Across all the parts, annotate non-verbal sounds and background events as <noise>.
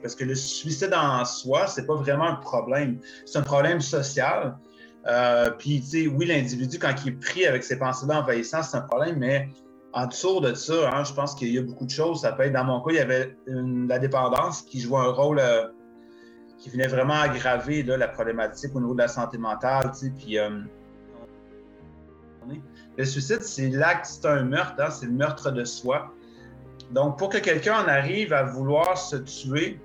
parce que le suicide en soi, c'est pas vraiment un problème. C'est un problème social. Euh, puis, tu sais, oui, l'individu, quand il est pris avec ses pensées-là envahissantes, c'est un problème, mais en dessous de ça, hein, je pense qu'il y a beaucoup de choses. Ça peut être, dans mon cas, il y avait la dépendance qui jouait un rôle euh, qui venait vraiment aggraver la problématique au niveau de la santé mentale. Tu sais, puis, euh, le suicide, c'est l'acte, c'est un meurtre, hein, c'est le meurtre de soi. Donc, pour que quelqu'un en arrive à vouloir se tuer,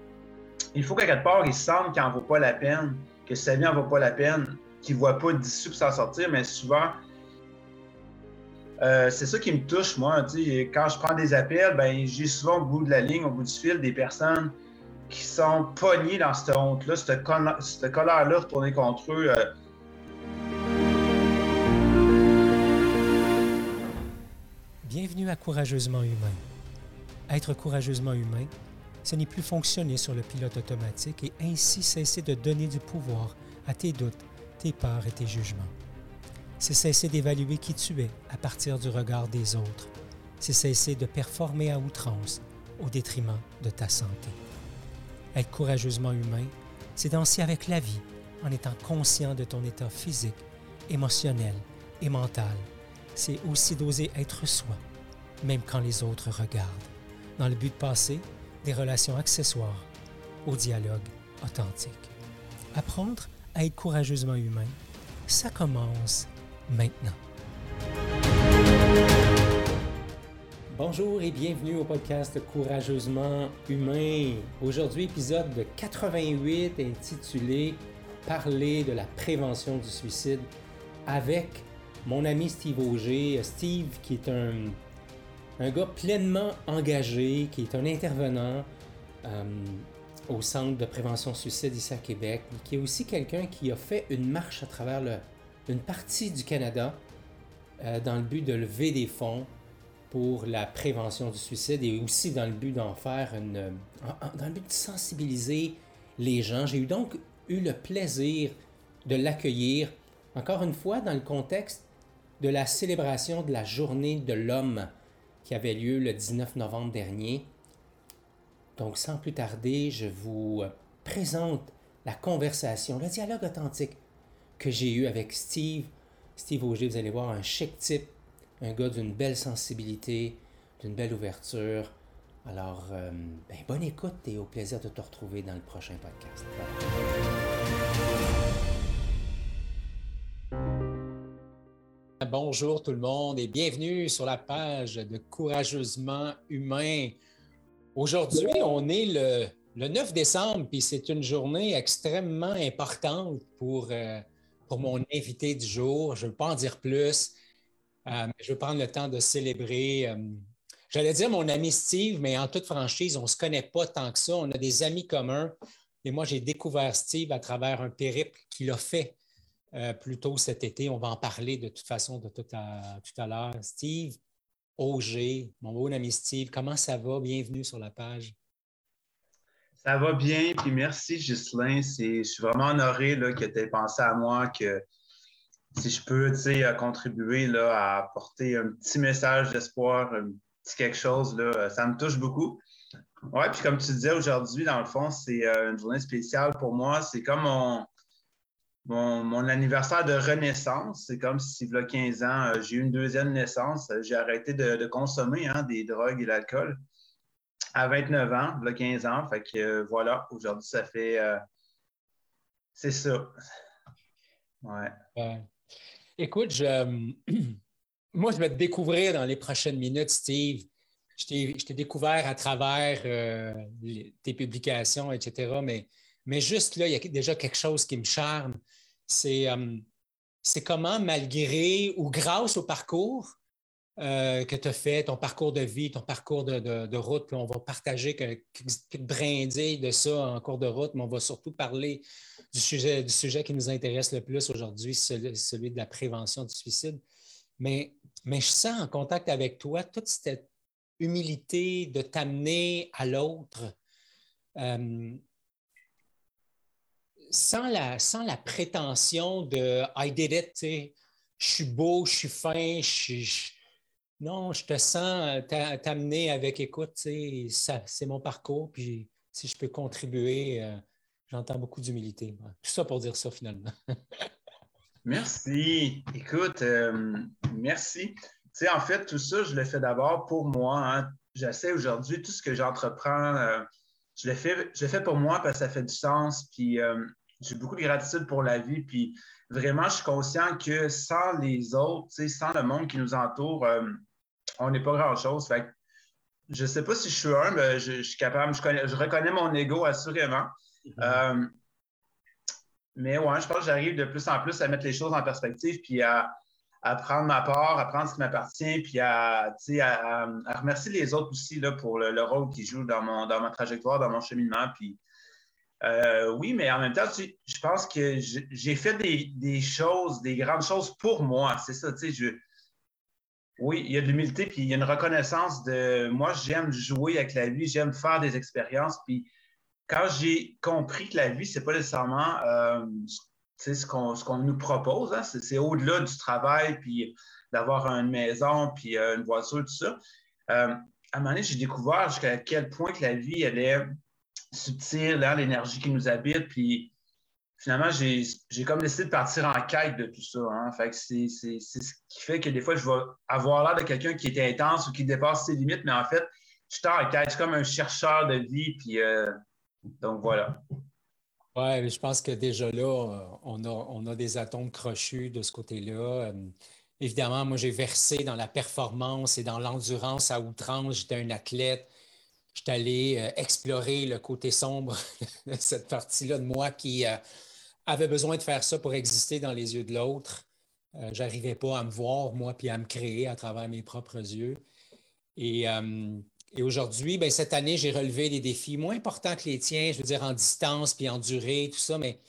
il faut qu'à quelque part, il sente qu'il n'en vaut pas la peine, que sa vie n'en vaut pas la peine, qu'il ne voit pas d'issue pour s'en sortir, mais souvent, euh, c'est ça qui me touche, moi. Quand je prends des appels, ben, j'ai souvent au bout de la ligne, au bout du fil, des personnes qui sont pognées dans cette honte-là, cette, colère-là retournée contre eux. Euh. Bienvenue à Courageusement Humain. Être courageusement humain, ce n'est plus fonctionner sur le pilote automatique et ainsi cesser de donner du pouvoir à tes doutes, tes peurs et tes jugements. C'est cesser d'évaluer qui tu es à partir du regard des autres. C'est cesser de performer à outrance au détriment de ta santé. Être courageusement humain, c'est danser avec la vie en étant conscient de ton état physique, émotionnel et mental. C'est aussi d'oser être soi, même quand les autres regardent, dans le but de passer des relations accessoires au dialogue authentique. Apprendre à être courageusement humain, ça commence maintenant. Bonjour et bienvenue au podcast Courageusement Humain. Aujourd'hui, épisode 88 intitulé Parler de la prévention du suicide avec mon ami Steve Auger. Steve, qui est un, un gars pleinement engagé, qui est un intervenant euh, au Centre de prévention suicide ici à Québec, qui est aussi quelqu'un qui a fait une marche à travers une partie du Canada euh, dans le but de lever des fonds pour la prévention du suicide et aussi dans le but d'en faire une. Dans le but de sensibiliser les gens. J'ai eu donc eu le plaisir de l'accueillir, encore une fois, dans le contexte de la célébration de la Journée de l'homme qui avait lieu le 19 novembre dernier. Donc, sans plus tarder, je vous présente la conversation, le dialogue authentique que j'ai eu avec Steve. Steve Auger, vous allez voir, un chic type, un gars d'une belle sensibilité, d'une belle ouverture. Alors, euh, ben, bonne écoute et au plaisir de te retrouver dans le prochain podcast. Bonjour tout le monde et bienvenue sur la page de Courageusement Humain. Aujourd'hui, on est le, le 9 décembre, puis c'est une journée extrêmement importante pour, euh, mon invité du jour. Je ne veux pas en dire plus. Euh, je veux prendre le temps de célébrer. Euh, j'allais dire mon ami Steve, mais en toute franchise, on ne se connaît pas tant que ça. On a des amis communs. Et moi, j'ai découvert Steve à travers un périple qu'il a fait euh, plus tôt cet été. On va en parler de toute façon de tout à, tout à l'heure. Steve Auger, mon bon ami Steve, comment ça va? Bienvenue sur la page. Ça va bien, puis merci Ghislain. Je suis vraiment honoré là, que tu aies pensé à moi, que si je peux contribuer là, à apporter un petit message d'espoir, un petit quelque chose, là, ça me touche beaucoup. Oui, puis comme tu disais aujourd'hui, dans le fond, c'est euh, une journée spéciale pour moi. C'est comme mon, anniversaire de renaissance. C'est comme si, il y a 15 ans, euh, j'ai eu une deuxième naissance. J'ai arrêté de, consommer hein, des drogues et l'alcool à 29 ans, là 15 ans. Fait que euh, voilà, aujourd'hui, ça fait. Euh, c'est ça. Ouais. écoute, je, <clears throat> moi, je vais te découvrir dans les prochaines minutes, Steve. Je t'ai découvert à travers euh, tes publications, etc. Mais, mais juste là, il y a déjà quelque chose qui me charme. C'est c'est comment, malgré ou grâce au parcours, euh, que tu as fait, ton parcours de vie, ton parcours de, route, puis on va partager quelques brindilles de ça en cours de route, mais on va surtout parler du sujet, du sujet qui nous intéresse le plus aujourd'hui, celui, de la prévention du suicide. Mais, mais je sens en contact avec toi toute cette humilité de t'amener à l'autre. Euh, sans, la, sans la prétention de I did it, je suis beau, je suis fin, je non, je te sens euh, t'amener avec écoute, c'est mon parcours, puis si je peux contribuer, euh, j'entends beaucoup d'humilité. Tout ça pour dire ça finalement. <laughs> merci. Écoute, euh, merci. En fait, tout ça, je le fais d'abord pour moi. Hein. J'essaie aujourd'hui, tout ce que j'entreprends, je, le fais, je le fais pour moi parce que ça fait du sens. Puis j'ai beaucoup de gratitude pour la vie. Puis vraiment, je suis conscient que sans les autres, sans le monde qui nous entoure, on n'est pas grand-chose. Fait je ne sais pas si je suis un, mais je, suis capable, je, reconnais mon ego assurément. Mhm. Euh, mais ouais, je pense que j'arrive de plus en plus à mettre les choses en perspective, puis à, prendre ma part, à prendre ce qui m'appartient, puis à, remercier les autres aussi là, pour le, rôle qu'ils jouent dans, mon, dans ma trajectoire, dans mon cheminement. Puis, euh, oui, mais en même temps, je pense que j'ai fait des, choses, des grandes choses pour moi. C'est ça, tu sais, je oui, il y a de l'humilité, puis il y a une reconnaissance de moi, j'aime jouer avec la vie, j'aime faire des expériences. Puis quand j'ai compris que la vie, c'est pas nécessairement euh, ce qu'on nous propose, hein, c'est au-delà du travail, puis d'avoir une maison, puis euh, une voiture, tout ça. À un moment donné, j'ai découvert jusqu'à quel point que la vie, elle est subtile, hein, l'énergie qui nous habite, puis finalement, j'ai comme décidé de partir en quête de tout ça. Hein. Fait c'est ce qui fait que des fois, je vais avoir l'air de quelqu'un qui est intense ou qui dépasse ses limites, mais en fait, je suis en quête. Je suis comme un chercheur de vie. Puis, euh, donc, voilà. Oui, je pense que déjà là, on a, on a des atomes crochus de ce côté-là. Euh, évidemment, moi, j'ai versé dans la performance et dans l'endurance à outrance. J'étais un athlète. J'étais allé euh, explorer le côté sombre <laughs> de cette partie-là de moi qui, avait besoin de faire ça pour exister dans les yeux de l'autre. Euh, je n'arrivais pas à me voir, moi, puis à me créer à travers mes propres yeux. Et, euh, aujourd'hui, ben, cette année, j'ai relevé des défis moins importants que les tiens, je veux dire en distance, puis en durée, tout ça, mais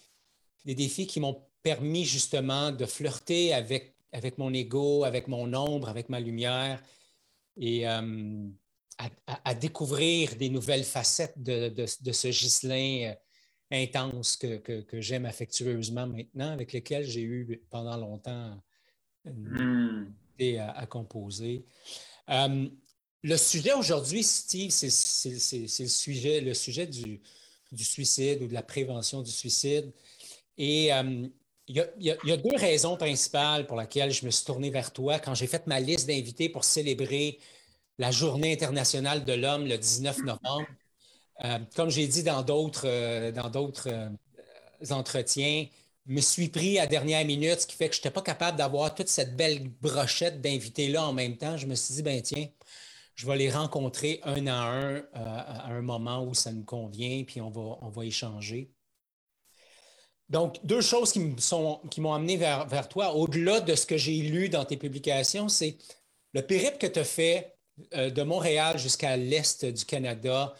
des défis qui m'ont permis justement de flirter avec, avec mon ego, avec mon ombre, avec ma lumière, et euh, à, découvrir des nouvelles facettes de, de ce Ghislain intense que, j'aime affectueusement maintenant, avec lesquels j'ai eu pendant longtemps une hmm. à, composer. Euh, le sujet aujourd'hui, Steve, c'est le sujet, le sujet du, suicide ou de la prévention du suicide. Et euh, il y, a, deux raisons principales pour lesquelles je me suis tourné vers toi quand j'ai fait ma liste d'invités pour célébrer la Journée internationale de l'homme le 19 novembre. Euh, comme j'ai dit dans d'autres euh, dans d'autres euh, entretiens, me suis pris à dernière minute, ce qui fait que je n'étais pas capable d'avoir toute cette belle brochette d'invités-là en même temps. Je me suis dit, ben tiens, je vais les rencontrer un à un à un moment où ça nous convient, puis on va, on va échanger. Donc, deux choses qui m'ont amené vers, vers toi, au-delà de ce que j'ai lu dans tes publications, c'est le périple que tu as fait de Montréal jusqu'à l'est du Canada,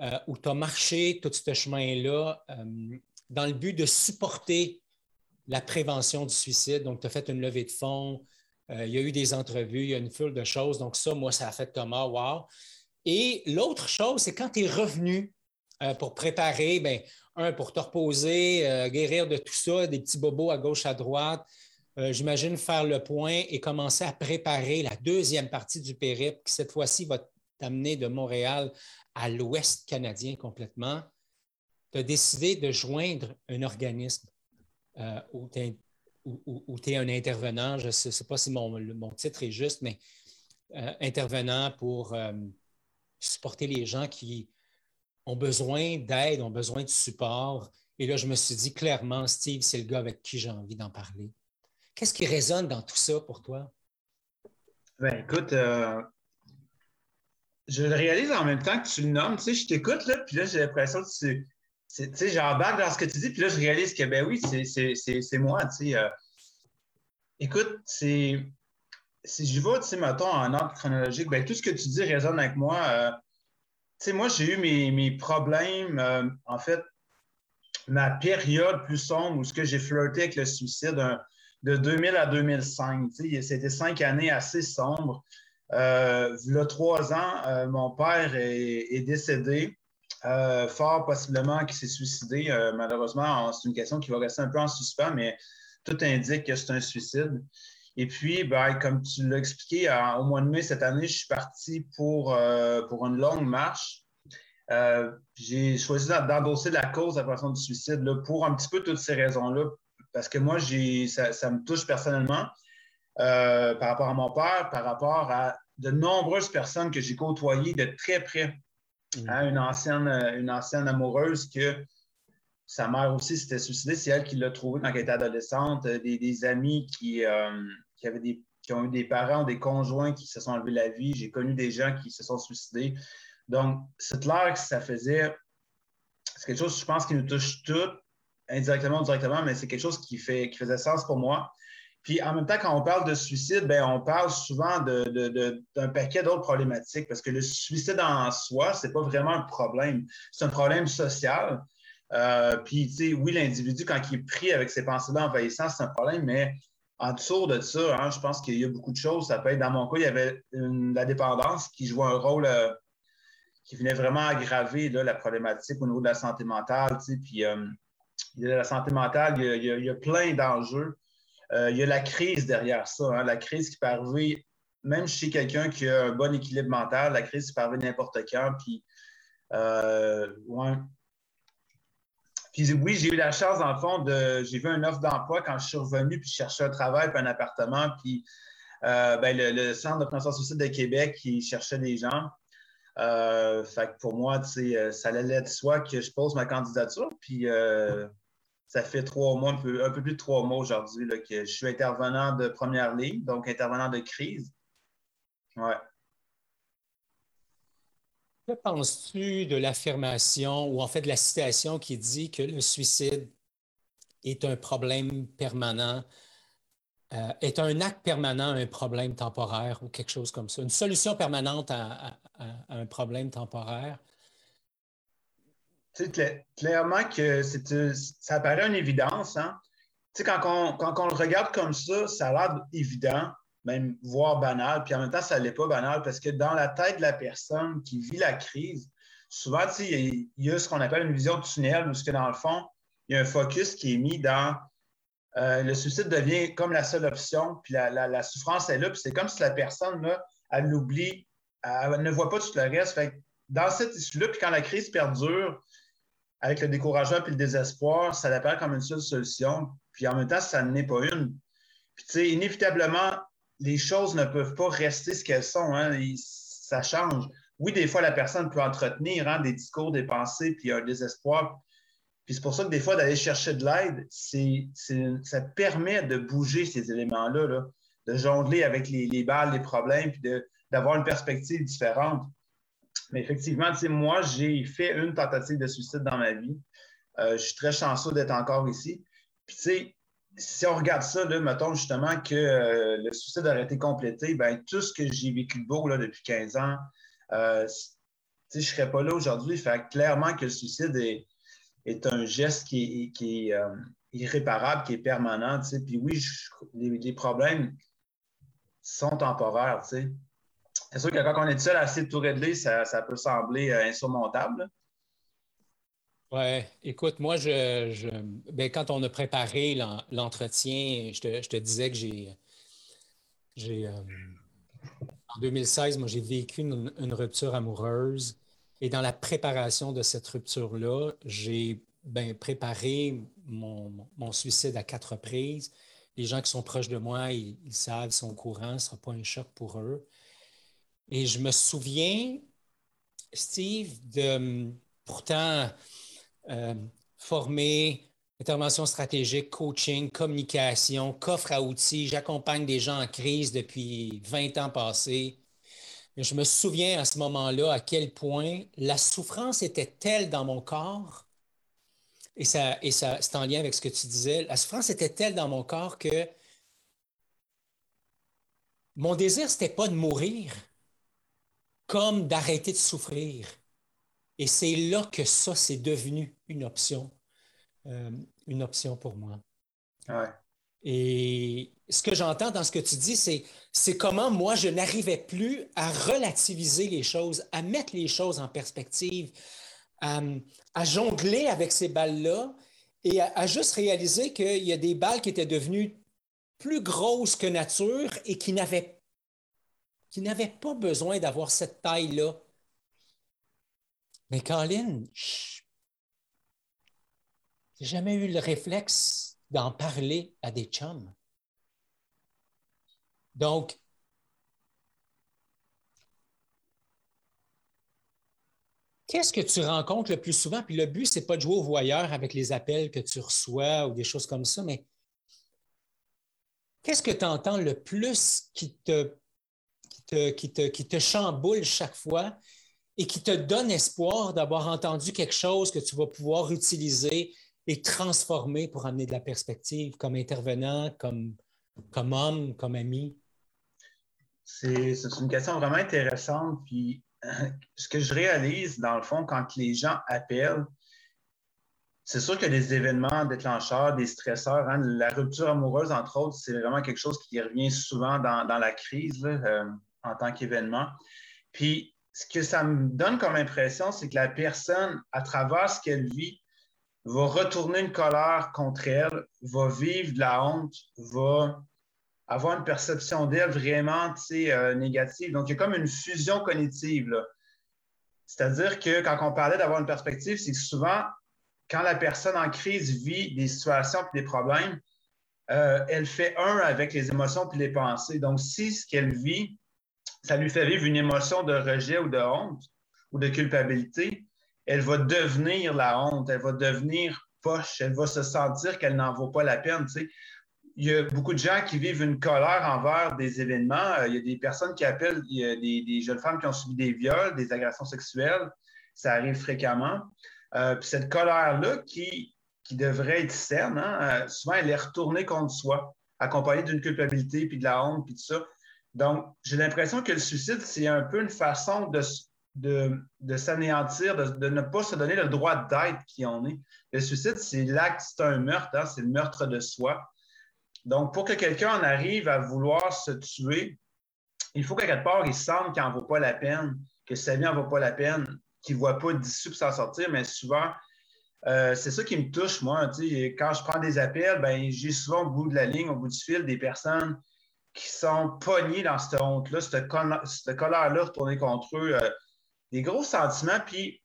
euh, où tu as marché tout ce chemin-là euh, dans le but de supporter la prévention du suicide. Donc, tu as fait une levée de fonds, euh, il y a eu des entrevues, il y a une foule de choses. Donc, ça, moi, ça a fait comme wow. Et l'autre chose, c'est quand tu es revenu pour préparer, bien, un, pour te reposer, guérir de tout ça, des petits bobos à gauche, à droite. J'imagine faire le point et commencer à préparer la deuxième partie du périple qui, cette fois-ci, va t'amener de Montréal à l'ouest canadien complètement, tu as décidé de joindre un organisme euh, où tu es, un intervenant, je ne sais, pas si mon, titre est juste, mais euh, intervenant pour euh, supporter les gens qui ont besoin d'aide, ont besoin de support. Et là, je me suis dit clairement, Steve, c'est le gars avec qui j'ai envie d'en parler. Qu'est-ce qui résonne dans tout ça pour toi? Ben, écoute, je le réalise en même temps que tu le nommes. Tu sais, je t'écoute, là, puis là, j'ai l'impression que tu. Tu sais, j'embarque dans ce que tu dis, puis là, je réalise que, ben oui, c'est moi, tu sais. Euh. écoute, c'est. Si je vais, tu sais, mettons, en ordre chronologique, ben tout ce que tu dis résonne avec moi. Euh. tu sais, moi, j'ai eu mes, problèmes, euh, en fait, ma période plus sombre où ce que j'ai flirté avec le suicide de 2000 à 2005. Tu sais, c'était cinq années assez sombres. Euh, il y a trois ans, euh, mon père est, décédé, euh, fort possiblement qu'il s'est suicidé. malheureusement, c'est une question qui va rester un peu en suspens, mais tout indique que c'est un suicide. Et puis, ben, comme tu l'as expliqué, au mois de mai cette année, je suis parti pour, pour une longue marche Euh, j'ai choisi d'endosser la cause de la prévention du suicide pour un petit peu toutes ces raisons-là, parce que moi, ça, ça, me touche personnellement euh, par rapport à mon père, par rapport à de nombreuses personnes que j'ai côtoyées de très près. Mm. Hein, une, ancienne, une ancienne amoureuse que sa mère aussi s'était suicidée, c'est elle qui l'a trouvée quand elle était adolescente, des, amis qui, qui, avaient des, qui ont eu des parents, des conjoints qui se sont enlevés la vie. J'ai connu des gens qui se sont suicidés. Donc, c'est clair que ça faisait. C'est quelque chose, je pense, qui nous touche tous, indirectement ou directement, mais c'est quelque chose qui, fait, qui faisait sens pour moi. Puis en même temps, quand on parle de suicide, bien, on parle souvent d'un paquet d'autres problématiques parce que le suicide en soi, ce n'est pas vraiment un problème. C'est un problème social. Euh, puis, tu sais, oui, l'individu, quand il est pris avec ses pensées-là c'est un problème, mais en dessous de ça, hein, je pense qu'il y a beaucoup de choses. Ça peut être, dans mon cas, il y avait la dépendance qui jouait un rôle euh, qui venait vraiment aggraver la problématique au niveau de la santé mentale. Puis euh, la santé mentale, il y a, plein d'enjeux. Euh, il y a la crise derrière ça. Hein. la crise qui peut arriver, même chez quelqu'un qui a un bon équilibre mental, la crise qui peut arriver n'importe quand. Euh, oui, j'ai eu la chance, dans le fond, de. J'ai vu une offre d'emploi quand je suis revenu, puis je cherchais un travail, puis un appartement. Puis ben, le, Centre de prévention suicide de Québec, qui cherchait des gens. Euh, fait pour moi, euh, ça allait de soi que je pose ma candidature. Puis euh, ça fait trois mois, un peu, plus de trois mois aujourd'hui que je suis intervenant de première ligne, donc intervenant de crise. Ouais. Que penses-tu de l'affirmation ou en fait de la citation qui dit que le suicide est un problème permanent euh, est un acte permanent un problème temporaire ou quelque chose comme ça, une solution permanente à, un problème temporaire? clairement que ça paraît une évidence. Hein? Quand on, quand, on, le regarde comme ça, ça a l'air évident, même voire banal, puis en même temps, ça n'est pas banal parce que dans la tête de la personne qui vit la crise, souvent, il y, a ce qu'on appelle une vision de tunnel, où, dans le fond, il y a un focus qui est mis dans euh, le suicide devient comme la seule option, puis la, souffrance est là, puis c'est comme si la personne, là, elle l'oublie, elle ne voit pas tout le reste. dans cette issue-là, puis quand la crise perdure, avec le découragement puis le désespoir, ça apparaît comme une seule solution, puis en même temps, ça n'est pas une. Puis, tu sais, inévitablement, les choses ne peuvent pas rester ce qu'elles sont, hein, ça change. Oui, des fois, la personne peut entretenir hein, des discours, des pensées, puis un désespoir, puis c'est pour ça que des fois, d'aller chercher de l'aide, ça permet de bouger ces éléments-là, de jongler avec les, balles, les problèmes, puis d'avoir une perspective différente. Mais effectivement, moi, j'ai fait une tentative de suicide dans ma vie. Euh, je suis très chanceux d'être encore ici. Puis, tu sais, si on regarde ça, là, mettons justement que euh, le suicide aurait été complété, ben tout ce que j'ai vécu de beau là, depuis 15 ans, euh, je ne serais pas là aujourd'hui. Fait clairement que le suicide est, est un geste qui est, euh, irréparable, qui est permanent. Puis oui, les, problèmes sont temporaires. C'est sûr que quand on est seul à essayer de tout ça, peut sembler euh, insurmontable. Oui, écoute, moi, je, ben, quand on a préparé l'entretien, je, te, disais que j'ai. j'ai euh, en 2016, moi, j'ai vécu une, rupture amoureuse et dans la préparation de cette rupture-là, j'ai ben, préparé mon, suicide à quatre reprises. Les gens qui sont proches de moi, ils, savent, ils sont au courant, ce ne sera pas un choc pour eux. Et je me souviens, Steve, de pourtant euh, former intervention stratégique, coaching, communication, coffre à outils. J'accompagne des gens en crise depuis 20 ans passés je me souviens à ce moment-là à quel point la souffrance était telle dans mon corps, et ça, et ça c'est en lien avec ce que tu disais, la souffrance était telle dans mon corps que mon désir, ce n'était pas de mourir, comme d'arrêter de souffrir. Et c'est là que ça, c'est devenu une option, euh, une option pour moi. Et ce que j'entends dans ce que tu dis, c'est, c'est comment moi, je n'arrivais plus à relativiser les choses, à mettre les choses en perspective, à, jongler avec ces balles-là et à, juste réaliser qu'il y a des balles qui étaient devenues plus grosses que nature et qui n'avaient, qui n'avaient pas besoin d'avoir cette taille-là. Mais Colin, j'ai jamais eu le réflexe d'en parler à des chums. Donc, qu'est-ce que tu rencontres le plus souvent? Puis le but, ce n'est pas de jouer au voyeur avec les appels que tu reçois ou des choses comme ça, mais qu'est-ce que tu entends le plus qui te, qui te, qui te chamboule chaque fois et qui te donne espoir d'avoir entendu quelque chose que tu vas pouvoir utiliser et transformer pour amener de la perspective comme intervenant, comme, comme homme, comme ami? C'est une question vraiment intéressante. Puis ce que je réalise, dans le fond, quand les gens appellent, c'est sûr a des événements déclencheurs, des stresseurs. Hein. La rupture amoureuse, entre autres, c'est vraiment quelque chose qui revient souvent dans, la crise euh, en tant qu'événement. Puis, ce que ça me donne comme impression, c'est que la personne, à travers ce qu'elle vit, va retourner une colère contre elle, va vivre de la honte, va avoir une perception d'elle vraiment euh, négative. Donc, il y a comme une fusion cognitive. C'est-à-dire que quand on parlait d'avoir une perspective, c'est que souvent, quand la personne en crise vit des situations et des problèmes, euh, elle fait un avec les émotions et les pensées. Donc, si ce qu'elle vit, ça lui fait vivre une émotion de rejet ou de honte ou de culpabilité, elle va devenir la honte, elle va devenir poche, elle va se sentir qu'elle n'en vaut pas la peine. Il y a beaucoup de gens qui vivent une colère envers des événements. Euh, il y a des personnes qui appellent, il y a des, jeunes femmes qui ont subi des viols, des agressions sexuelles. Ça arrive fréquemment. Euh, puis cette colère-là, qui, devrait être saine, hein, euh, souvent elle est retournée contre soi, accompagnée d'une culpabilité, puis de la honte, puis tout ça. Donc, j'ai l'impression que le suicide, c'est un peu une façon de, de, s'anéantir, de, ne pas se donner le droit d'être qui on est. Le suicide, c'est l'acte, c'est un meurtre, hein, c'est le meurtre de soi. Donc, pour que quelqu'un en arrive à vouloir se tuer, il faut qu'à quelque part, il sente qu'il n'en vaut pas la peine, que sa vie n'en vaut pas la peine, qu'il ne voit pas d'issue pour s'en sortir, mais souvent, euh, c'est ça qui me touche, moi. Quand je prends des appels, ben, j'ai souvent au bout de la ligne, au bout du fil, des personnes qui sont pognées dans cette honte-là, cette, colère-là retournée contre eux. Euh, des gros sentiments, puis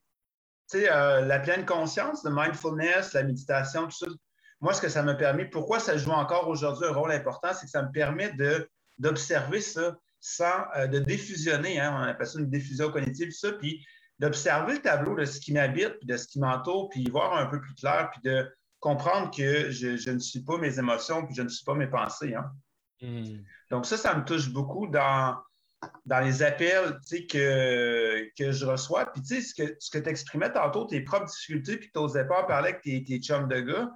tu sais, euh, la pleine conscience, le mindfulness, la méditation, tout ça. Moi, ce que ça m'a permis, pourquoi ça joue encore aujourd'hui un rôle important, c'est que ça me permet d'observer ça sans euh, de diffusionner, hein, on appelle ça une diffusion cognitive, ça, puis d'observer le tableau de ce qui m'habite, puis de ce qui m'entoure, puis voir un peu plus clair, puis de comprendre que je, ne suis pas mes émotions, puis je ne suis pas mes pensées. Hein. Hmm. Donc ça, ça me touche beaucoup dans, dans les appels que, que je reçois. Puis, tu sais, ce que, ce que tu exprimais tantôt, tes propres difficultés, puis tu n'osais pas parler avec tes, tes chums de gars,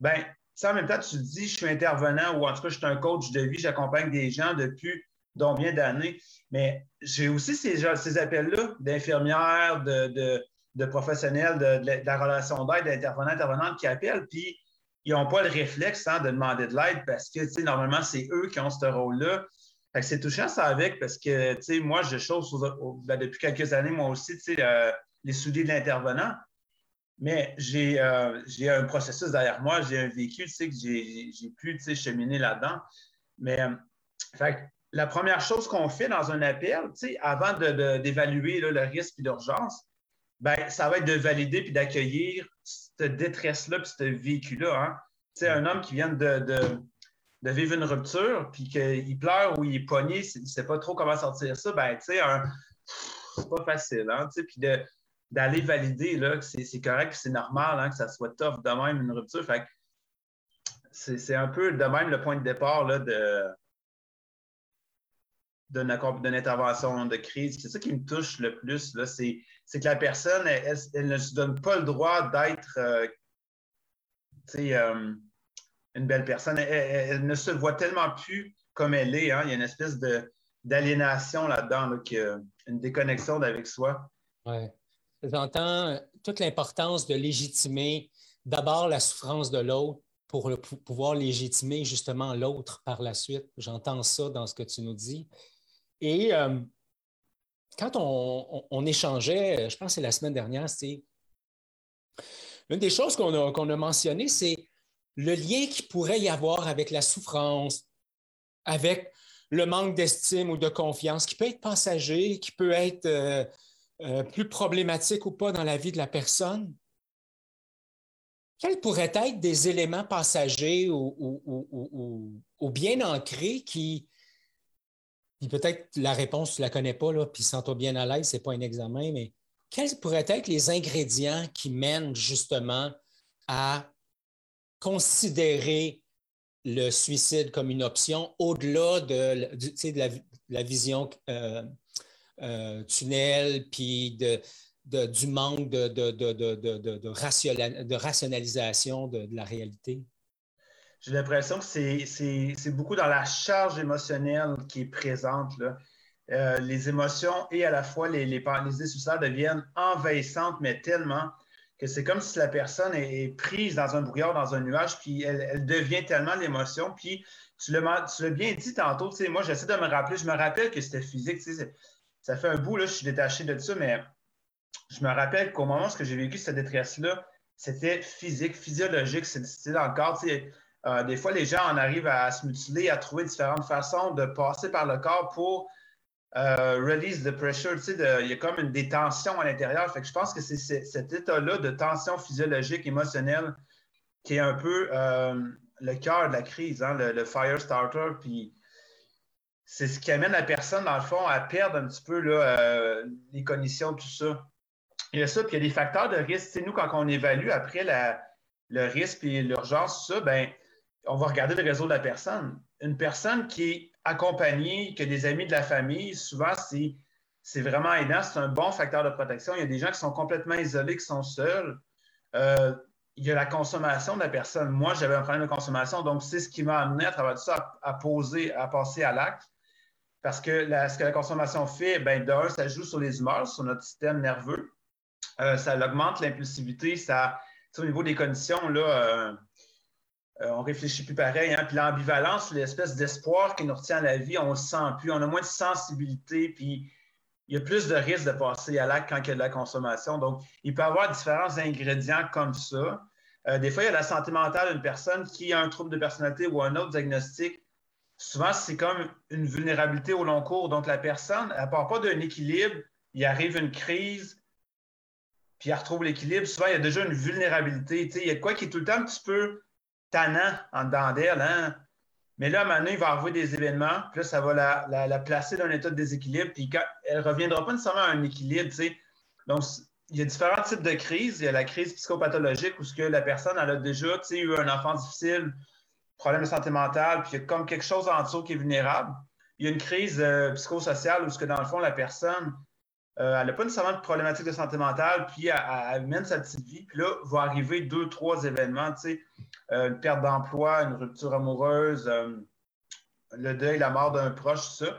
ben ça, en même temps, tu te dis, je suis intervenant ou en tout cas, je suis un coach de vie, j'accompagne des gens depuis combien d'années. Mais j'ai aussi ces, ces appels-là d'infirmières, de, de, professionnels de, la relation d'aide, d'intervenants, intervenantes qui appellent, puis ils n'ont pas le réflexe hein, de demander de l'aide parce que, normalement, c'est eux qui ont ce rôle-là c'est touchant ça avec parce que, tu sais, moi, je chose ben, depuis quelques années, moi aussi, tu sais, euh, les souliers de l'intervenant. Mais euh, j'ai un processus derrière moi, j'ai un vécu, tu sais, que j'ai pu, tu sais, cheminer là-dedans. Mais, euh, fait, la première chose qu'on fait dans un appel, tu sais, avant d'évaluer le risque et l'urgence, ben, ça va être de valider puis d'accueillir cette détresse-là puis ce vécu-là. Hein. Tu sais, un homme qui vient de de vivre une rupture, puis qu'il pleure ou il est pogné, il ne sait pas trop comment sortir ça, ben, tu sais, c'est pas facile, hein, tu sais, puis d'aller valider là, que c'est correct, c'est normal, hein, que ça soit tough de même, une rupture. Fait c'est un peu de même le point de départ là, de d'une intervention de crise. C'est ça qui me touche le plus, c'est que la personne, elle, ne se donne pas le droit d'être euh, euh, une belle personne. Elle, ne se voit tellement plus comme elle est. Hein. Il y a une espèce d'aliénation là-dedans, une déconnexion avec soi. Oui. J'entends euh, toute l'importance de légitimer d'abord la souffrance de l'autre pour pouvoir légitimer justement l'autre par la suite. J'entends ça dans ce que tu nous dis. Et euh, quand on, échangeait, je pense que c'est la semaine dernière, c'est une des choses qu'on a, qu'on a mentionné, c'est le lien qu'il pourrait y avoir avec la souffrance, avec le manque d'estime ou de confiance, qui peut être passager, qui peut être euh, euh, plus problématiques ou pas dans la vie de la personne, quels pourraient être des éléments passagers ou, bien ancrés qui, peut-être la réponse, tu ne la connais pas, puis sens-toi bien à l'aise, ce n'est pas un examen, mais quels pourraient être les ingrédients qui mènent justement à considérer le suicide comme une option au-delà de, la, vision euh, euh, tunnel, puis du manque de, rationalisation de, la réalité? J'ai l'impression que c'est beaucoup dans la charge émotionnelle qui est présente. Euh, les émotions et à la fois les, les, les suicidaires deviennent envahissantes, mais tellement que c'est comme si la personne est, prise dans un brouillard, dans un nuage, puis elle, devient tellement l'émotion. Puis tu l'as bien dit tantôt, moi j'essaie de me rappeler, je me rappelle que c'était physique, ça fait un bout, là, je suis détaché de ça, mais je me rappelle qu'au moment où j'ai vécu cette détresse-là, c'était physique, physiologique, c'était encore, tu sais, euh, des fois les gens en arrivent à se mutiler, à trouver différentes façons de passer par le corps pour euh, release the pressure, tu sais, il y a comme une détention à l'intérieur. Fait que je pense que c'est cet état-là de tension physiologique, émotionnelle, qui est un peu euh, le cœur de la crise, hein, le, fire starter. Puis c'est ce qui amène la personne, dans le fond, à perdre un petit peu euh, les conditions, tout ça. Il y a ça, puis il y a des facteurs de risque. Tu nous, quand on évalue après le risque et l'urgence, ça, ben, on va regarder le réseau de la personne. Une personne qui est accompagné, que des amis de la famille, souvent, c'est vraiment aidant. C'est un bon facteur de protection. Il y a des gens qui sont complètement isolés, qui sont seuls. Euh, il y a la consommation de la personne. Moi, j'avais un problème de consommation, donc c'est ce qui m'a amené à travers tout ça à, poser, à passer à l'acte. Parce que ce que la consommation fait, ben, d'un, ça joue sur les humeurs, sur notre système nerveux. Euh, ça augmente l'impulsivité, ça, au niveau des conditions, là, euh, euh, on réfléchit plus pareil. Hein? Puis l'ambivalence, l'espèce d'espoir qui nous retient à la vie, on le sent plus. On a moins de sensibilité, puis il y a plus de risque de passer à l'acte quand il y a de la consommation. Donc, il peut y avoir différents ingrédients comme ça. Euh, des fois, il y a la santé mentale d'une personne qui a un trouble de personnalité ou un autre diagnostic. Souvent, c'est comme une vulnérabilité au long cours. Donc, la personne, elle ne part pas d'un équilibre, il arrive une crise, puis elle retrouve l'équilibre. Souvent, il y a déjà une vulnérabilité. il y a quoi qui est tout le temps un petit peu tannant en dedans d'elle. Hein? Mais là, maintenant, il va avoir des événements, puis là, ça va la, placer dans un état de déséquilibre, puis elle ne reviendra pas nécessairement à un équilibre. Donc, il y a différents types de crises. Il y a la crise psychopathologique où ce que la personne elle a déjà eu un enfant difficile, problème de santé mentale, puis il y a comme quelque chose en dessous qui est vulnérable. Il y a une crise euh, psychosociale où ce que dans le fond, la personne euh, elle n'a pas nécessairement de problématique de santé mentale, puis elle, mène sa petite vie, puis là, va arriver deux, trois événements, tu sais, euh, une perte d'emploi, une rupture amoureuse, euh, le deuil, la mort d'un proche, tout ça.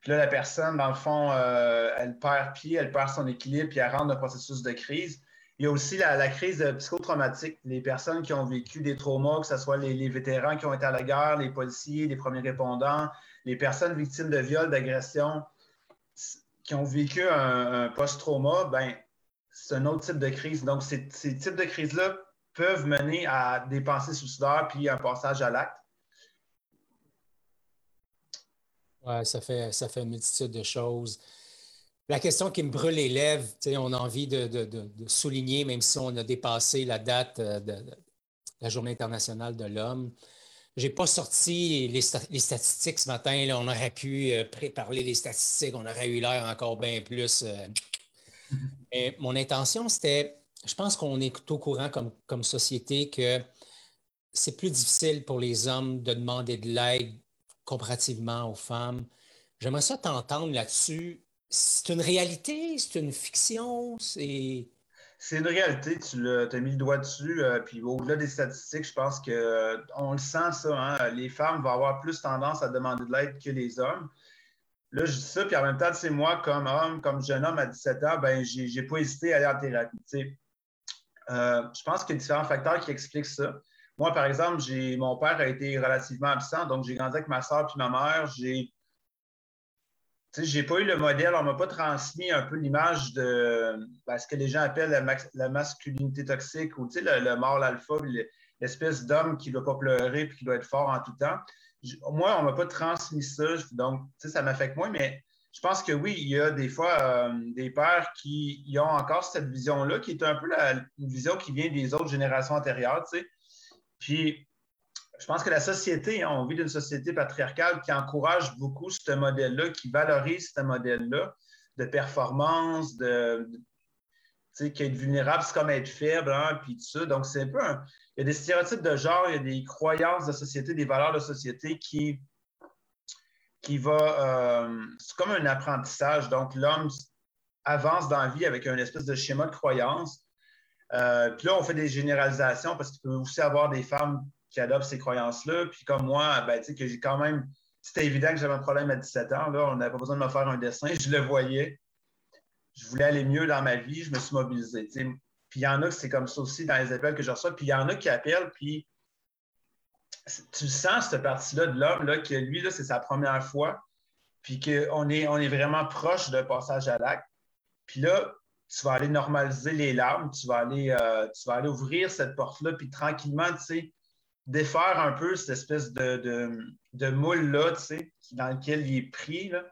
Puis là, la personne, dans le fond, elle perd pied, elle perd son équilibre, puis elle rentre dans un processus de crise. Il y a aussi la, crise psychotraumatique, les personnes qui ont vécu des traumas, que ce soit les, les, vétérans qui ont été à la guerre, les policiers, les premiers répondants, les personnes victimes de viols, d'agressions qui ont vécu un, post-trauma, ben, c'est un autre type de crise. Donc, ces, types de crises-là peuvent mener à des pensées suicidaires puis un passage à l'acte. Oui, ça fait, ça fait une multitude de choses. La question qui me brûle les lèvres, on a envie de, souligner, même si on a dépassé la date euh, de, la Journée internationale de l'homme, je n'ai pas sorti les, statistiques ce matin. Là. On aurait pu euh, préparer les statistiques, on aurait eu l'air encore bien plus. Euh. <laughs> Mais mon intention, c'était, je pense qu'on est au courant comme, comme société que c'est plus difficile pour les hommes de demander de l'aide comparativement aux femmes. J'aimerais ça t'entendre là-dessus. C'est une réalité, c'est une fiction, c'est c'est une réalité, tu as mis le doigt dessus. Euh, puis au-delà des statistiques, je pense qu'on le sent, ça. Hein, les femmes vont avoir plus tendance à demander de l'aide que les hommes. Là, je dis ça, puis en même temps, c'est moi, comme homme, comme jeune homme à 17 ans, ben, j'ai pas hésité à aller en thérapie. Euh, je pense qu'il y a différents facteurs qui expliquent ça. Moi, par exemple, mon père a été relativement absent, donc j'ai grandi avec ma soeur puis ma mère. J'ai je n'ai pas eu le modèle, on ne m'a pas transmis un peu l'image de ben, ce que les gens appellent la, masculinité toxique ou le, le mâle alpha, l'espèce d'homme qui ne doit pas pleurer et qui doit être fort en tout temps. moi, on ne m'a pas transmis ça, donc ça m'affecte moins, mais je pense que oui, il y a des fois euh, des pères qui ont encore cette vision-là, qui est un peu la, une vision qui vient des autres générations antérieures. Puis, je pense que la société, hein, on vit d'une société patriarcale qui encourage beaucoup ce modèle-là, qui valorise ce modèle-là de performance, de, sais, qu'être vulnérable, c'est comme être faible, hein, puis tout ça. Donc, c'est un peu un... Il y a des stéréotypes de genre, il y a des croyances de société, des valeurs de société qui qui va. Euh, c'est comme un apprentissage. Donc, l'homme avance dans la vie avec un espèce de schéma de croyance. Euh, puis là, on fait des généralisations parce qu'il peut aussi avoir des femmes qui adoptent ces croyances-là. Puis comme moi, ben, tu sais, que j'ai quand même. C'était évident que j'avais un problème à 17 ans. Là, on n'avait pas besoin de me faire un dessin. Je le voyais. Je voulais aller mieux dans ma vie. Je me suis mobilisé. Puis il y en a que c'est comme ça aussi dans les appels que je reçois. Puis il y en a qui appellent, puis tu sens cette partie-là de l'homme, là, que lui, là, c'est sa première fois, puis qu'on est, on est vraiment proche d'un passage à l'acte. Puis là, tu vas aller normaliser les larmes, tu vas aller, euh, tu vas aller ouvrir cette porte-là, puis tranquillement, tu sais, défaire un peu cette espèce de, de, moule-là, tu sais, dans lequel il est pris, là.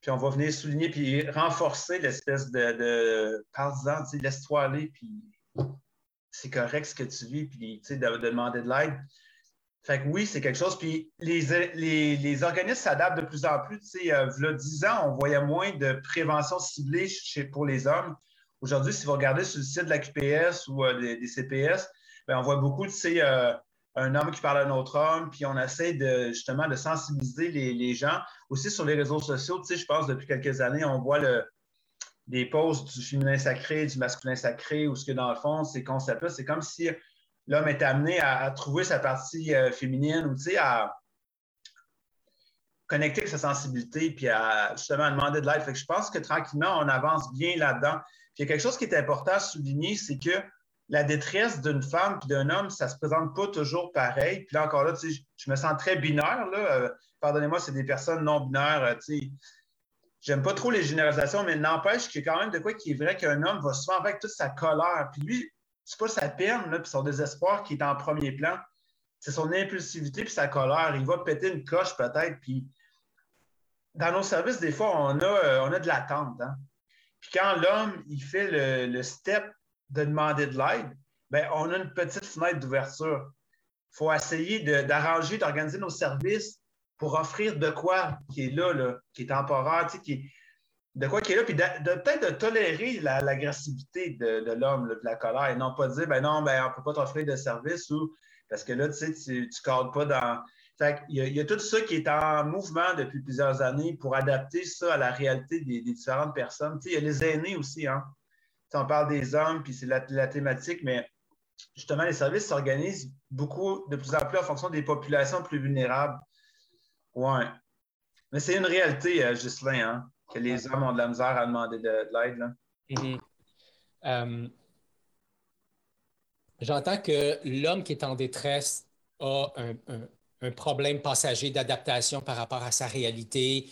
Puis on va venir souligner, puis renforcer l'espèce de, de parle-en, tu laisse-toi aller, puis c'est correct ce que tu vis, puis tu sais, de demander de l'aide. Fait que oui, c'est quelque chose. Puis les, les, organismes s'adaptent de plus en plus. Tu sais, il y a 10 ans, on voyait moins de prévention ciblée chez, pour les hommes. Aujourd'hui, si vous regardez sur le site de la QPS ou euh, des, CPS, bien, on voit beaucoup, tu sais, euh, un homme qui parle à un autre homme, puis on essaie de, justement de sensibiliser les, gens. Aussi sur les réseaux sociaux, tu sais, je pense depuis quelques années, on voit le, des posts du féminin sacré, du masculin sacré, ou ce que dans le fond, ces concepts-là, c'est comme si l'homme est amené à, trouver sa partie euh, féminine ou à connecter avec sa sensibilité puis à justement demander de l'aide. Je pense que tranquillement, on avance bien là-dedans. Puis il y a quelque chose qui est important à souligner, c'est que la détresse d'une femme et d'un homme, ça ne se présente pas toujours pareil. Puis là, encore là, je me sens très binaire. Euh, pardonnez-moi, c'est des personnes non binaires. Euh, sais. J'aime pas trop les généralisations, mais n'empêche qu'il y a quand même de quoi qui est vrai qu'un homme va souvent avec toute sa colère. Puis lui, c'est pas sa peine là, puis son désespoir qui est en premier plan. C'est son impulsivité puis sa colère. Il va péter une coche peut-être. Puis dans nos services, des fois, on a, euh, on a de l'attente. Hein. Puis quand l'homme, il fait le, step de demander de l'aide, bien, on a une petite fenêtre d'ouverture. Il faut essayer d'arranger, d'organiser nos services pour offrir de quoi qui est là, là qui est temporaire, qui est, de quoi qu'il est là, puis de, peut-être de tolérer l'agressivité de, l'homme, de la colère, et non pas dire, ben non, ben on ne peut pas t'offrir de service ou parce que là, tu sais, tu ne cadres pas dans. Fait il, y a, tout ça qui est en mouvement depuis plusieurs années pour adapter ça à la réalité des, différentes personnes. Tu sais, il y a les aînés aussi, hein. On parle des hommes, puis c'est la, thématique, mais justement, les services s'organisent beaucoup, de plus en plus en fonction des populations plus vulnérables. Ouais. Mais c'est une réalité, euh, hein que les hommes ont de la misère à demander de, l'aide. Mm-hmm. Euh, j'entends que l'homme qui est en détresse a un, problème passager d'adaptation par rapport à sa réalité.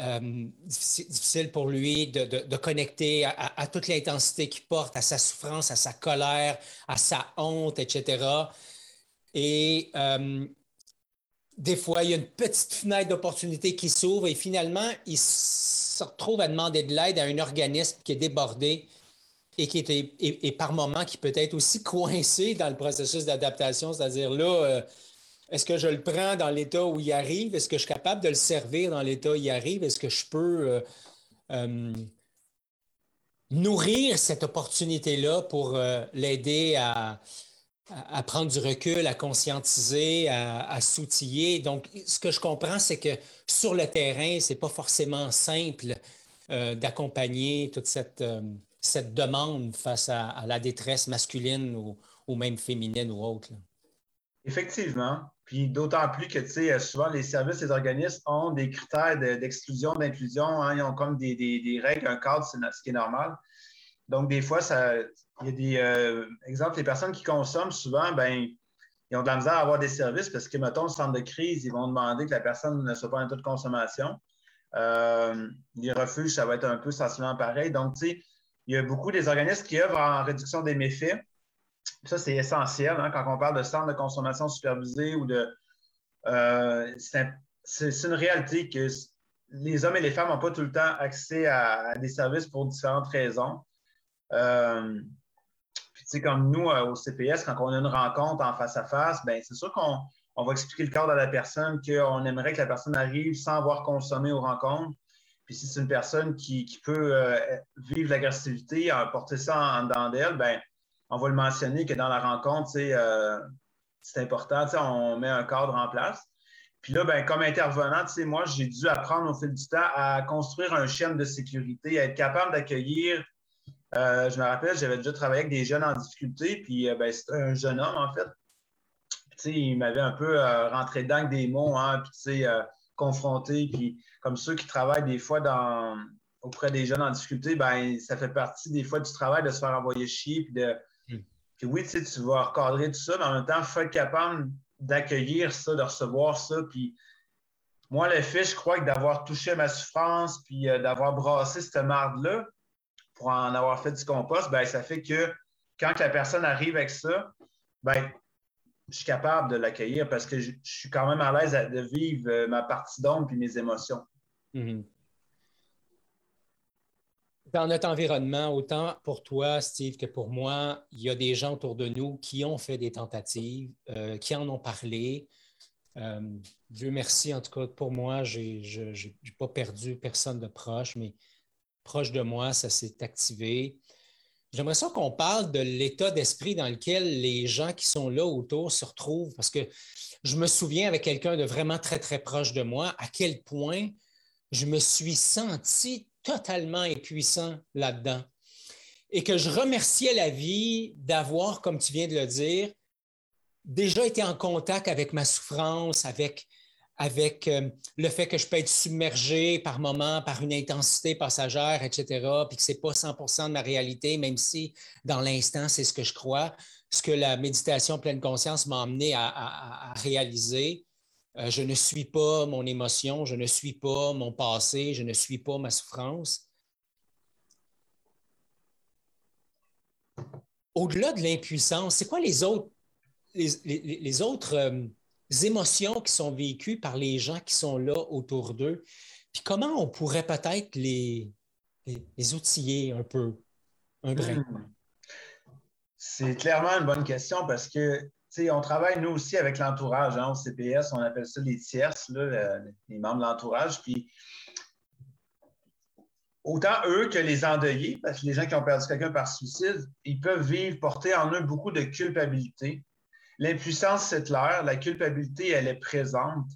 Euh, difficile pour lui de, connecter à, toute l'intensité qu'il porte, à sa souffrance, à sa colère, à sa honte, etc. Et euh, des fois, il y a une petite fenêtre d'opportunité qui s'ouvre et finalement, il se retrouve à demander de l'aide à un organisme qui est débordé et qui est et, par moment qui peut être aussi <laughs> coincé dans le processus d'adaptation, c'est-à-dire là, euh, est-ce que je le prends dans l'état où il arrive? Est-ce que je suis capable de le servir dans l'état où il arrive? Est-ce que je peux euh, euh, nourrir cette opportunité-là pour l'aider à, prendre du recul, à conscientiser, à, s'outiller? Donc, ce que je comprends, c'est que sur le terrain, ce n'est pas forcément simple euh, d'accompagner toute euh, cette demande face à, la détresse masculine ou, même féminine ou autre. Effectivement. Puis d'autant plus que, tu sais, souvent, les services, les organismes ont des critères d'exclusion, d'inclusion. Hein. ils ont comme des, règles, un cadre, ce qui est normal. Donc, des fois, ça, il y a des euh, exemples, les personnes qui consomment souvent, ben, ils ont de la misère à avoir des services parce que, mettons, le centre de crise, ils vont demander que la personne ne soit pas en taux de consommation. Euh, les refuges, ça va être un peu sensiblement pareil. Donc, tu sais, il y a beaucoup des organismes qui œuvrent en réduction des méfaits. Ça, c'est essentiel hein, quand on parle de centre de consommation supervisé ou de. Euh, c'est une réalité que les hommes et les femmes n'ont pas tout le temps accès à, des services pour différentes raisons. Euh, puis, tu sais, comme nous, au CPS, quand on a une rencontre en face à face, ben c'est sûr qu'on va expliquer le cadre à la personne qu'on aimerait que la personne arrive sans avoir consommé aux rencontres. Puis si c'est une personne qui, peut vivre l'agressivité, porter ça en, dedans d'elle, ben on va le mentionner que dans la rencontre, euh, c'est important, on met un cadre en place. Puis là, ben, comme intervenant, moi, j'ai dû apprendre au fil du temps à construire un chaîne de sécurité, à être capable d'accueillir. Euh, je me rappelle, j'avais déjà travaillé avec des jeunes en difficulté, puis euh, ben, c'était un jeune homme, en fait. il m'avait un peu rentré dedans avec des mots, hein, puis confronté. Puis comme ceux qui travaillent des fois auprès des jeunes en difficulté, ben, ça fait partie des fois du travail de se faire envoyer chier, puis de puis oui, tu, sais, tu vas recadrer tout ça, mais en même temps, il faut être capable d'accueillir ça, de recevoir ça. Puis moi, le fait, je crois que d'avoir touché ma souffrance, puis euh, d'avoir brassé cette marde-là, pour en avoir fait du compost, ben, ça fait que quand la personne arrive avec ça, ben, je suis capable de l'accueillir parce que je, suis quand même à l'aise de vivre euh, ma partie d'ombre et mes émotions. Mm-hmm dans notre environnement, autant pour toi, Steve, que pour moi, il y a des gens autour de nous qui ont fait des tentatives, euh, qui en ont parlé. Euh, Dieu merci, en tout cas, pour moi, je n'ai pas perdu personne de proche, mais proche de moi, ça s'est activé. J'aimerais ça qu'on parle de l'état d'esprit dans lequel les gens qui sont là autour se retrouvent, parce que je me souviens avec quelqu'un de vraiment très, très proche de moi, à quel point je me suis senti totalement impuissant là-dedans. Et que je remerciais la vie d'avoir, comme tu viens de le dire, déjà été en contact avec ma souffrance, avec, euh, le fait que je peux être submergé par moments par une intensité passagère, etc., puis que ce n'est pas 100% de ma réalité, même si dans l'instant, c'est ce que je crois, ce que la méditation pleine conscience m'a amené à réaliser. Euh, je ne suis pas mon émotion, je ne suis pas mon passé, je ne suis pas ma souffrance. Au-delà de l'impuissance, c'est quoi les autres, les, autres euh, émotions qui sont vécues par les gens qui sont là autour d'eux? Puis comment on pourrait peut-être les, les, outiller un peu, un brin? Hmm. C'est clairement une bonne question parce que on travaille nous aussi avec l'entourage. Hein, au CPS, on appelle ça les tierces, les membres de l'entourage. Puis autant eux que les endeuillés, parce que les gens qui ont perdu quelqu'un par suicide, ils peuvent vivre, porter en eux beaucoup de culpabilité. L'impuissance, c'est clair. La culpabilité, elle est présente.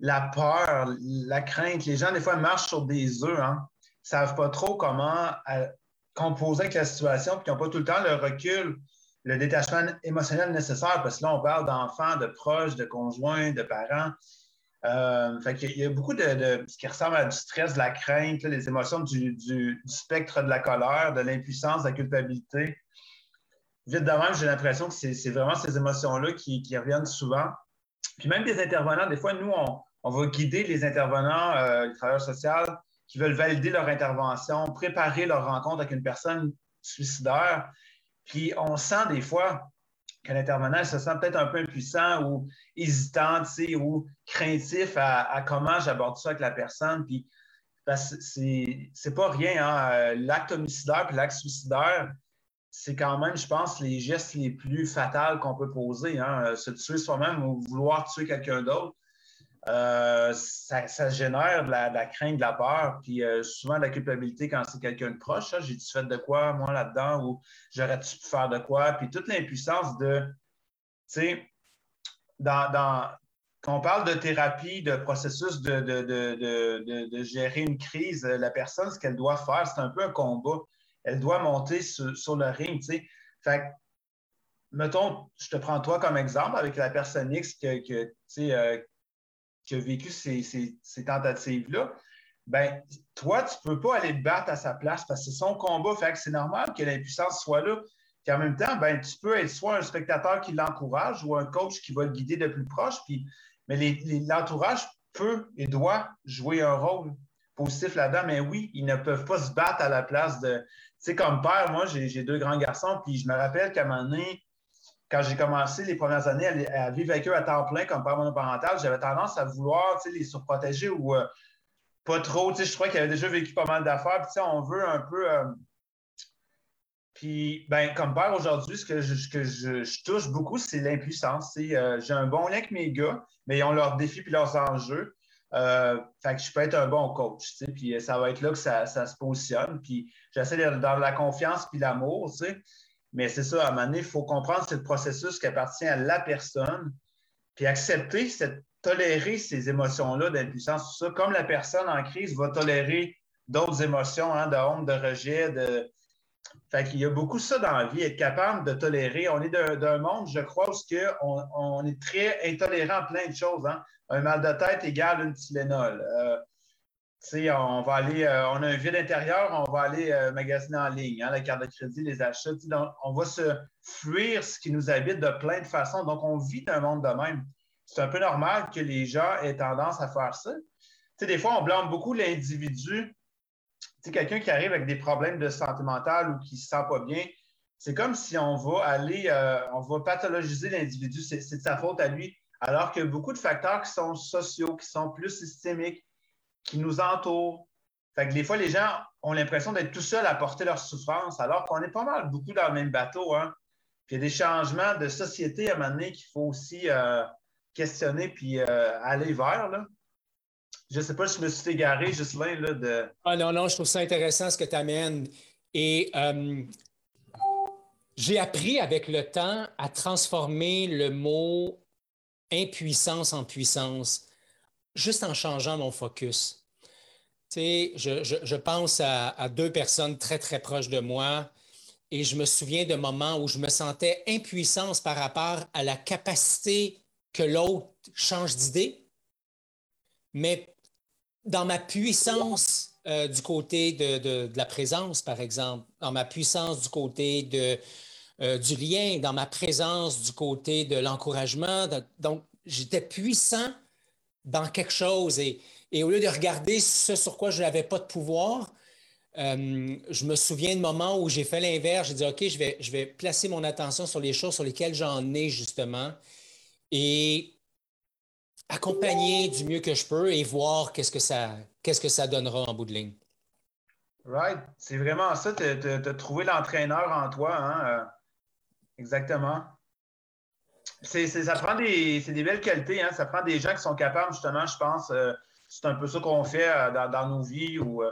La peur, la crainte. Les gens, des fois, marchent sur des œufs. Hein, savent pas trop comment euh, composer avec la situation, puis n'ont pas tout le temps le recul le détachement émotionnel nécessaire, parce que là, on parle d'enfants, de proches, de conjoints, de parents. Euh, Il y a beaucoup de, ce qui ressemble à du stress, de la crainte, les émotions du, spectre de la colère, de l'impuissance, de la culpabilité. Vite de même, j'ai l'impression que c'est vraiment ces émotions-là qui, reviennent souvent. Puis même des intervenants, des fois, nous, on, va guider les intervenants, euh, les travailleurs sociaux, qui veulent valider leur intervention, préparer leur rencontre avec une personne suicidaire. Puis on sent des fois que l'intervenant se sent peut-être un peu impuissant ou hésitant, ou craintif à, comment j'aborde ça avec la personne. Puis c'est pas rien. Hein. L'acte homicidaire puis l'acte suicidaire, c'est quand même, je pense, les gestes les plus fatals qu'on peut poser. Hein. Se tuer soi-même ou vouloir tuer quelqu'un d'autre. Euh, ça, génère de la, crainte, de la peur, puis euh, souvent de la culpabilité quand c'est quelqu'un de proche. Hein. J'ai-tu fait de quoi, moi, là-dedans, ou j'aurais-tu pu faire de quoi? Puis toute l'impuissance de, tu sais, dans, quand on parle de thérapie, de processus de, de, gérer une crise, la personne, ce qu'elle doit faire, c'est un peu un combat. Elle doit monter sur, le ring, tu sais. Fait mettons, je te prends toi comme exemple avec la personne X que, que euh, qui a vécu ces, tentatives-là, ben toi, tu ne peux pas aller te battre à sa place parce que c'est son combat. Fait que c'est normal que l'impuissance soit là. Puis en même temps, ben, tu peux être soit un spectateur qui l'encourage ou un coach qui va le guider de plus proche. Puis, mais l'entourage peut et doit jouer un rôle positif là-dedans. Mais oui, ils ne peuvent pas se battre à la place de. Tu sais, comme père, moi, j'ai deux grands garçons, puis je me rappelle qu'à un moment donné, quand j'ai commencé les premières années à, vivre avec eux à temps plein comme père monoparental, j'avais tendance à vouloir les surprotéger ou euh, pas trop. Je crois qu'il avait déjà vécu pas mal d'affaires. Puis on veut un peu. Euh, puis, ben, comme père aujourd'hui, ce que je, touche beaucoup, c'est l'impuissance. Euh, j'ai un bon lien avec mes gars, mais ils ont leurs défis puis leurs enjeux. Fait que je peux être un bon coach, puis ça va être là que ça, se positionne. Puis j'essaie de dans la confiance puis l'amour, Mais c'est ça, à un moment donné, il faut comprendre c'est le processus qui appartient à la personne, puis accepter tolérer ces émotions-là d'impuissance, tout ça, comme la personne en crise va tolérer d'autres émotions, hein, de honte, de rejet, de. Fait qu'il y a beaucoup ça dans la vie, être capable de tolérer. On est d'un monde, je crois, où on, on est très intolérant à plein de choses. Hein. Un mal de tête égale une Tylenol. Euh, on va aller, euh, on a un vide intérieur, on va aller euh, magasiner en ligne, hein, la carte de crédit, les achats. on va se fuir ce qui nous habite de plein de façons. Donc, on vit un monde de même c'est un peu normal que les gens aient tendance à faire ça. des fois, on blâme beaucoup l'individu. quelqu'un qui arrive avec des problèmes de santé mentale ou qui ne se sent pas bien, c'est comme si on va aller, euh, on va pathologiser l'individu, c'est de sa faute à lui. Alors que beaucoup de facteurs qui sont sociaux, qui sont plus systémiques, qui nous entourent. Fait que des fois, les gens ont l'impression d'être tout seuls à porter leur souffrance, alors qu'on est pas mal beaucoup dans le même bateau. Hein. Il y a des changements de société à un moment donné qu'il faut aussi euh, questionner puis euh, aller vers. Là. Je ne sais pas si je me suis égaré, Jocelyn, là, de. Ah non, non, je trouve ça intéressant ce que tu amènes. Et euh, j'ai appris avec le temps à transformer le mot impuissance en puissance, juste en changeant mon focus. Tu je, pense à, à, deux personnes très, très proches de moi et je me souviens de moments où je me sentais impuissance par rapport à la capacité que l'autre change d'idée, mais dans ma puissance euh, du côté de, la présence, par exemple, dans ma puissance du côté de, euh, du lien, dans ma présence du côté de l'encouragement. Donc, j'étais puissant dans quelque chose et, au lieu de regarder ce sur quoi je n'avais pas de pouvoir, euh, je me souviens de moments où j'ai fait l'inverse. J'ai dit, OK, je vais, je vais placer mon attention sur les choses sur lesquelles j'en ai justement et accompagner du mieux que je peux et voir qu'est-ce que ça, que ça donnera en bout de ligne. Right. C'est vraiment ça, tu as trouvé l'entraîneur en toi. Hein? Euh, exactement. C'est, ça prend des, des belles qualités. Hein? Ça prend des gens qui sont capables, justement, je pense, euh, c'est un peu ça qu'on fait euh, dans, nos vies, ou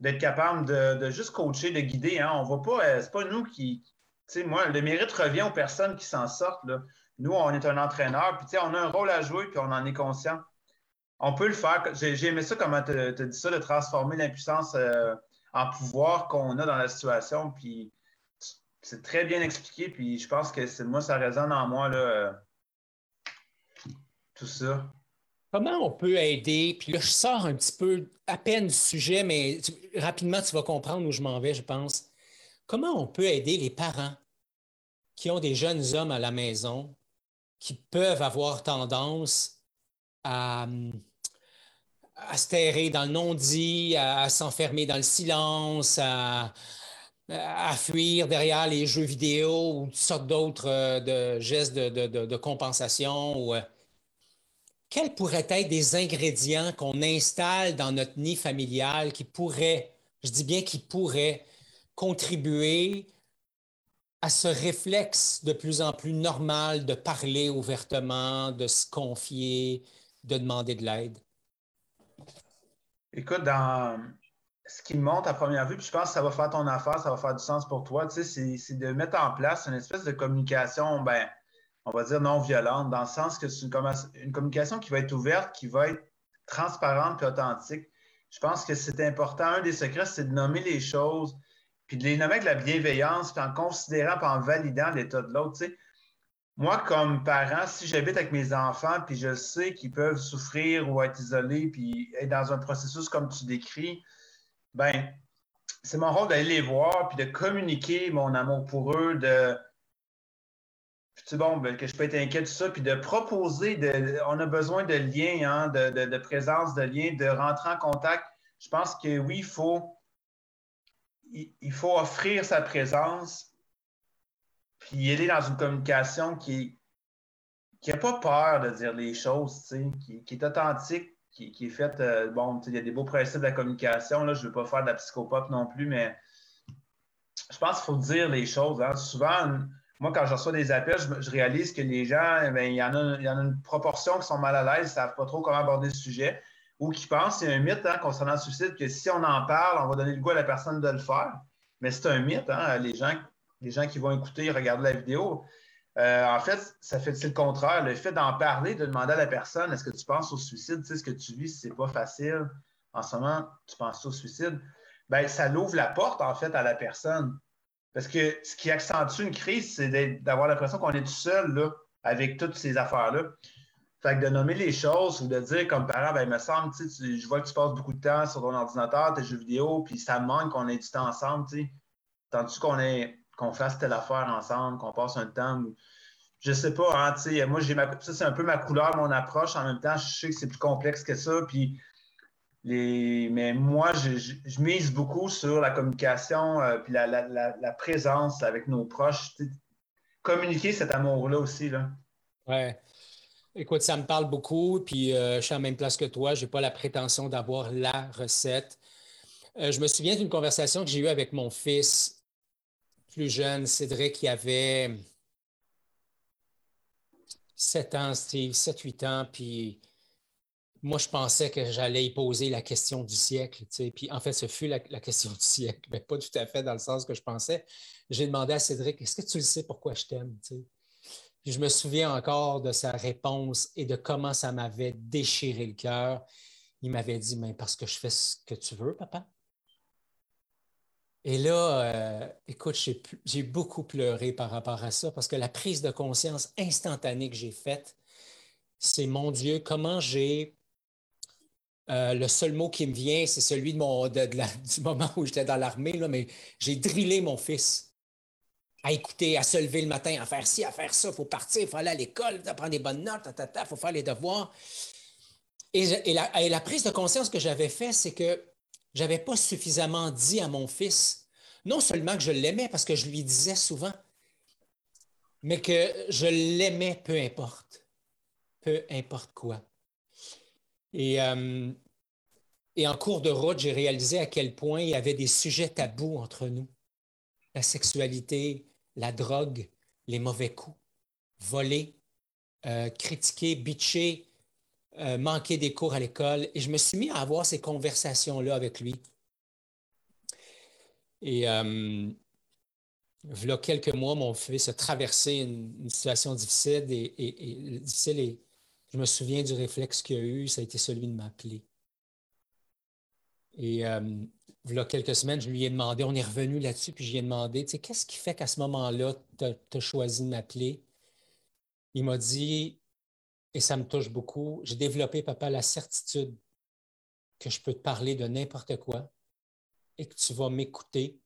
d'être capable de, juste coacher, de guider. Hein? On va pas, c'est pas nous qui. Tu sais, moi, le mérite revient aux personnes qui s'en sortent. Là. Nous, on est un entraîneur, puis on a un rôle à jouer, puis on en est conscient. On peut le faire. J'ai aimé ça, comment tu as dit ça, de transformer l'impuissance euh, en pouvoir qu'on a dans la situation. Puis c'est très bien expliqué, puis je pense que moi, ça résonne en moi, là, euh, tout ça. Comment on peut aider? Puis là, je sors un petit peu à peine du sujet, mais rapidement, tu vas comprendre où je m'en vais, je pense. Comment on peut aider les parents qui ont des jeunes hommes à la maison qui peuvent avoir tendance à, à se terrer dans le non-dit, à, s'enfermer dans le silence, à, fuir derrière les jeux vidéo ou toutes sortes d'autres euh, de gestes de, compensation. Ou, euh, quels pourraient être des ingrédients qu'on installe dans notre nid familial qui pourraient, je dis bien qui pourraient, contribuer à ce réflexe de plus en plus normal de parler ouvertement, de se confier, de demander de l'aide? Écoute, dans ce qui me montre à première vue, puis je pense que ça va faire ton affaire, ça va faire du sens pour toi, tu sais, c'est de mettre en place une espèce de communication, ben, on va dire non violente, dans le sens que c'est une, communication qui va être ouverte, qui va être transparente et authentique. Je pense que c'est important. Un des secrets, c'est de nommer les choses, puis de les nommer avec la bienveillance, puis en considérant, puis en validant l'état de l'autre. Moi, comme parent, si j'habite avec mes enfants, puis je sais qu'ils peuvent souffrir ou être isolés, puis être dans un processus comme tu décris, ben c'est mon rôle d'aller les voir, puis de communiquer mon amour pour eux, de sais, bon, ben, que je peux être inquiet de ça, puis de proposer, de, on a besoin de liens, hein, de, de, présence, de liens, de rentrer en contact. Je pense que oui, il faut il, faut offrir sa présence, puis est dans une communication qui n'a pas peur de dire les choses, qui, est authentique, qui, est faite. Euh, bon, il y a des beaux principes de la communication. Là, je ne veux pas faire de la psychopop non plus, mais je pense qu'il faut dire les choses. Hein. Souvent, moi, quand je reçois des appels, je, réalise que les gens, eh il, y en a, il y en a une proportion qui sont mal à l'aise, ne savent pas trop comment aborder le sujet, ou qui pensent, c'est un mythe hein, concernant le suicide, que si on en parle, on va donner le goût à la personne de le faire. Mais c'est un mythe. Hein. Les, gens, les gens qui vont écouter, regarder la vidéo, euh, en fait, ça fait le contraire. Le fait d'en parler, de demander à la personne est-ce que tu penses au suicide, tu sais, ce que tu vis, c'est pas facile. En ce moment, tu penses au suicide. Bien, ça l'ouvre la porte, en fait, à la personne. Parce que ce qui accentue une crise, c'est d'avoir l'impression qu'on est tout seul là, avec toutes ces affaires-là. Fait que de nommer les choses ou de dire comme parent, ben, il me semble, tu, je vois que tu passes beaucoup de temps sur ton ordinateur, tes jeux vidéo, puis ça me manque qu'on ait du temps ensemble, tu sais. Tandis qu'on qu'on fasse telle affaire ensemble, qu'on passe un temps où, je sais pas, hein, tu sais, moi, j'ai ma, ça, c'est un peu ma couleur, mon approche. En même temps, je sais que c'est plus complexe que ça. Puis mais moi, je, mise beaucoup sur la communication euh, puis la, présence avec nos proches. Communiquer cet amour-là aussi. Là. Ouais. Écoute, ça me parle beaucoup, puis euh, je suis à la même place que toi. Je n'ai pas la prétention d'avoir la recette. Euh, je me souviens d'une conversation que j'ai eue avec mon fils plus jeune, Cédric, qui avait 7 ans, Steve, 7-8 ans, puis moi, je pensais que j'allais y poser la question du siècle. Puis en fait, ce fut la, question du siècle, <laughs> mais pas tout à fait dans le sens que je pensais. J'ai demandé à Cédric, est-ce que tu le sais pourquoi je t'aime? Puis je me souviens encore de sa réponse et de comment ça m'avait déchiré le cœur. Il m'avait dit, mais parce que je fais ce que tu veux, papa. Et là, euh, écoute, j'ai beaucoup pleuré par rapport à ça parce que la prise de conscience instantanée que j'ai faite, c'est mon Dieu, comment j'ai euh, le seul mot qui me vient, c'est celui du moment où j'étais dans l'armée, mais j'ai drillé mon fils à écouter, à se lever le matin, à faire ci, à faire ça, il faut partir, il faut aller à l'école, prendre des bonnes notes, il faut faire les devoirs. Et, la, prise de conscience que j'avais faite, c'est que je n'avais pas suffisamment dit à mon fils, non seulement que je l'aimais, parce que je lui disais souvent, mais que je l'aimais peu importe, peu importe quoi. Euh, et, en cours de route, j'ai réalisé à quel point il y avait des sujets tabous entre nous. La sexualité, la drogue, les mauvais coups, voler, euh, critiquer, bitcher, euh, manquer des cours à l'école. Et je me suis mis à avoir ces conversations-là avec lui. Et a quelques mois, mon fils a traversé une, situation difficile et, difficile et je me souviens du réflexe qu'il a eu, ça a été celui de m'appeler. Et euh, quelques semaines, je lui ai demandé, on est revenu là-dessus, puis je lui ai demandé, tu sais, qu'est-ce qui fait qu'à ce moment-là, tu as, choisi de m'appeler? Il m'a dit, et ça me touche beaucoup, j'ai développé, papa, la certitude que je peux te parler de n'importe quoi et que tu vas m'écouter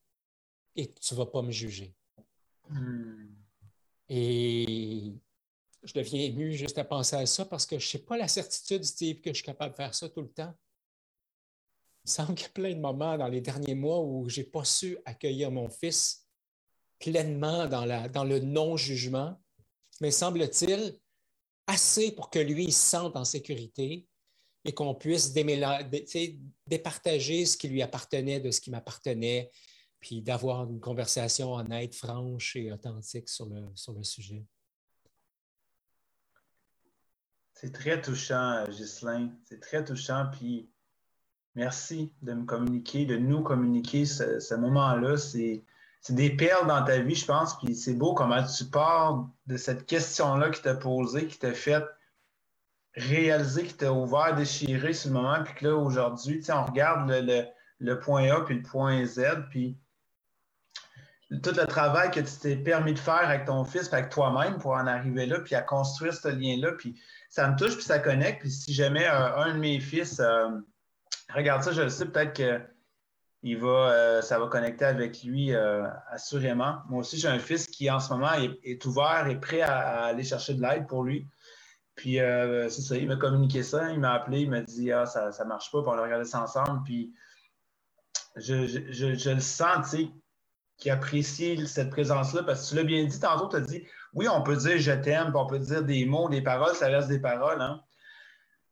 et que tu ne vas pas me juger. Hmm. Et je deviens ému juste à penser à ça parce que je n'ai pas la certitude, Steve, que je suis capable de faire ça tout le temps. Il semble qu'il y a plein de moments dans les derniers mois où je n'ai pas su accueillir mon fils pleinement dans, la, dans le non-jugement, mais semble-t-il assez pour que lui il se sente en sécurité et qu'on puisse départager ce qui lui appartenait de ce qui m'appartenait, puis d'avoir une conversation honnête, franche et authentique sur le, sur le sujet. C'est très touchant, Ghislain. C'est très touchant. Puis merci de me communiquer, de nous communiquer ce, moment-là. C'est, des perles dans ta vie, je pense. Puis c'est beau comment tu pars de cette question-là qui t'a posée, qui t'a fait réaliser, qui t'a ouvert, déchiré sur le moment. Puis que là, aujourd'hui, on regarde le, point A puis le point Z. Puis tout le travail que tu t'es permis de faire avec ton fils, avec toi-même pour en arriver là, puis à construire ce lien-là. Puis ça me touche, puis ça connecte. Puis si jamais euh, un de mes fils euh, regarde ça, je le sais, peut-être que il va, euh, ça va connecter avec lui assurément. Moi aussi, j'ai un fils qui, en ce moment, est, ouvert et prêt à, aller chercher de l'aide pour lui. Puis, c'est ça, il m'a communiqué ça, il m'a appelé, il m'a dit Ah, ça ne marche pas, puis on a regardé ça ensemble. Puis, je, je, je le sens, tu sais, qui apprécie cette présence-là, parce que tu l'as bien dit tantôt, tu as dit oui, on peut dire je t'aime, on peut dire des mots, des paroles, ça reste des paroles. Hein.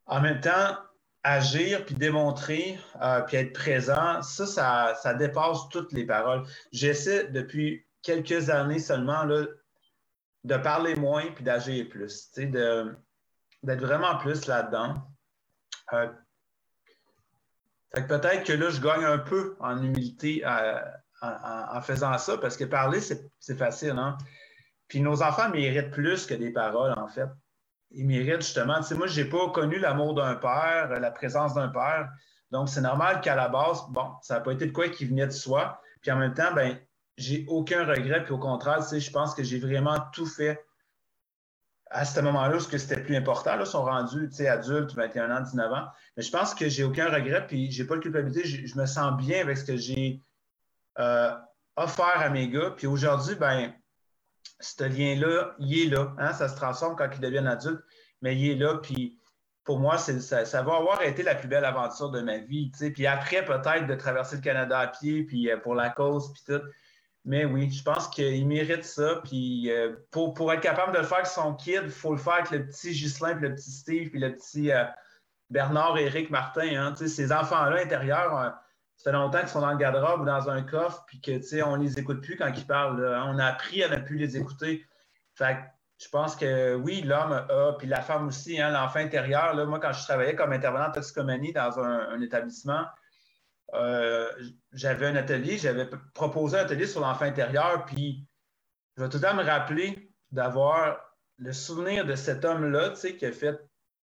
En même temps, agir, puis démontrer, euh, puis être présent, ça, ça, dépasse toutes les paroles. J'essaie depuis quelques années seulement là, de parler moins puis d'agir plus, d'être vraiment plus là-dedans. Euh, peut-être que là, je gagne un peu en humilité euh, en, faisant ça, parce que parler, c'est facile. Hein? Puis nos enfants méritent plus que des paroles, en fait. Ils méritent justement. moi, je n'ai pas connu l'amour d'un père, la présence d'un père. Donc, c'est normal qu'à la base, bon, ça n'a pas été de quoi qui venait de soi. Puis en même temps, ben, j'ai aucun regret. Puis au contraire, je pense que j'ai vraiment tout fait à ce moment-là, ce que c'était plus important. Là, ils sont rendus adultes, 21 ans, 19 ans. Mais je pense que j'ai aucun regret, puis j'ai pas de culpabilité. Je, me sens bien avec ce que j'ai euh, offert à mes gars. Puis aujourd'hui, ben, ce lien-là, il est là. Hein? Ça se transforme quand ils deviennent adultes, mais il est là. Puis pour moi, ça, ça, va avoir été la plus belle aventure de ma vie. Puis après, peut-être de traverser le Canada à pied, puis euh, pour la cause, puis tout. Mais oui, je pense qu'il mérite ça. Puis euh, pour, pour, être capable de le faire avec son kid, il faut le faire avec le petit Ghislain, puis le petit Steve, puis le petit euh, Bernard, Éric, Martin. Hein. Ces enfants-là intérieurs, ça fait longtemps qu'ils sont dans le garde-robe ou dans un coffre, puis que on ne les écoute plus quand ils parlent. On a appris à ne plus les écouter. Fait je pense que oui, l'homme a, puis la femme aussi, hein, l'enfant intérieur. Là, moi, quand je travaillais comme intervenant en toxicomanie dans un établissement, euh, j'avais un atelier, j'avais proposé un atelier sur l'enfant intérieur, puis je vais tout le temps me rappeler d'avoir le souvenir de cet homme-là, tu sais, qui a fait,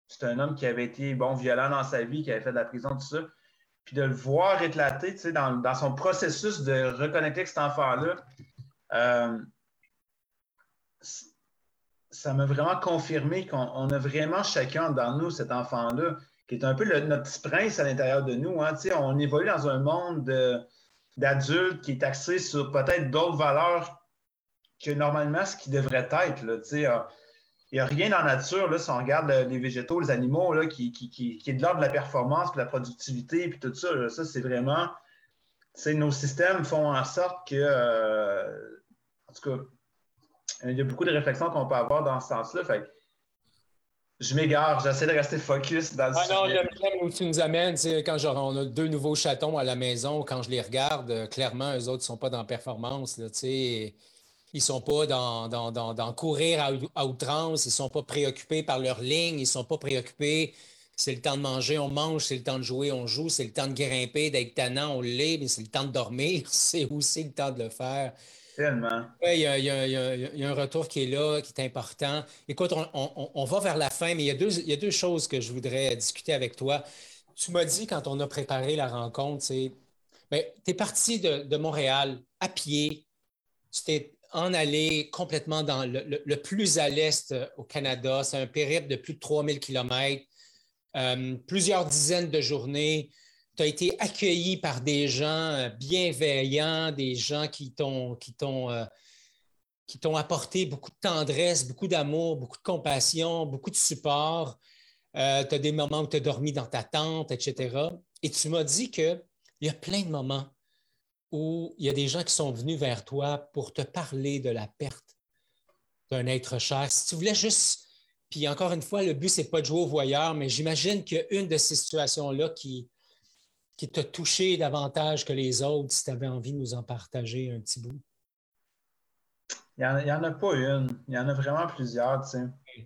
c'est un homme qui avait été, bon, violent dans sa vie, qui avait fait de la prison, tout ça, puis de le voir éclater, sais, dans, son processus de reconnecter avec cet enfant-là, euh, ça m'a vraiment confirmé qu'on a vraiment chacun dans nous cet enfant-là qui est un peu notre petit prince à l'intérieur de nous. Hein. On évolue dans un monde d'adultes qui est axé sur peut-être d'autres valeurs que normalement ce qui devrait être. Là, il n'y a rien dans la nature, là, si on regarde les végétaux, les animaux, là, qui, qui, est de l'ordre de la performance, de la productivité, puis tout ça. ça, c'est vraiment. Nos systèmes font en sorte que. Euh, en tout cas, il y a beaucoup de réflexions qu'on peut avoir dans ce sens-là. Fait je m'égare, j'essaie de rester focus dans le ah Non, j'aime où tu nous amènes. Quand genre, on a deux nouveaux chatons à la maison, quand je les regarde, euh, clairement, eux autres ne sont pas dans performance. Là, ils ne sont pas dans, dans, courir à, outrance, ils ne sont pas préoccupés par leur ligne, ils ne sont pas préoccupés. C'est le temps de manger, on mange, c'est le temps de jouer, on joue, c'est le temps de grimper, d'être tannant, on l'est, mais c'est le temps de dormir, <laughs> c'est aussi le temps de le faire. Tellement. Oui, il y, a, un retour qui est là, qui est important. Écoute, on, va vers la fin, mais il y, a deux, il y a deux choses que je voudrais discuter avec toi. Tu m'as dit quand on a préparé la rencontre, c'est ben, tu es parti de, Montréal à pied, tu t'es en allé complètement dans le, plus à l'est euh, au Canada. C'est un périple de plus de 3000 km, euh, plusieurs dizaines de journées tu as été accueilli par des gens euh, bienveillants, des gens qui t'ont, qui t'ont, apporté beaucoup de tendresse, beaucoup d'amour, beaucoup de compassion, beaucoup de support. Tu as des moments où tu as dormi dans ta tente, etc. Et tu m'as dit qu'il y a plein de moments où il y a des gens qui sont venus vers toi pour te parler de la perte d'un être cher. Si tu voulais juste, puis encore une fois, le but, ce n'est pas de jouer au voyeur, mais j'imagine qu'une de ces situations-là qui, qui t'a touché davantage que les autres, si tu avais envie de nous en partager un petit bout? Il n'y en, a pas une. Il y en a vraiment plusieurs, tu sais. Il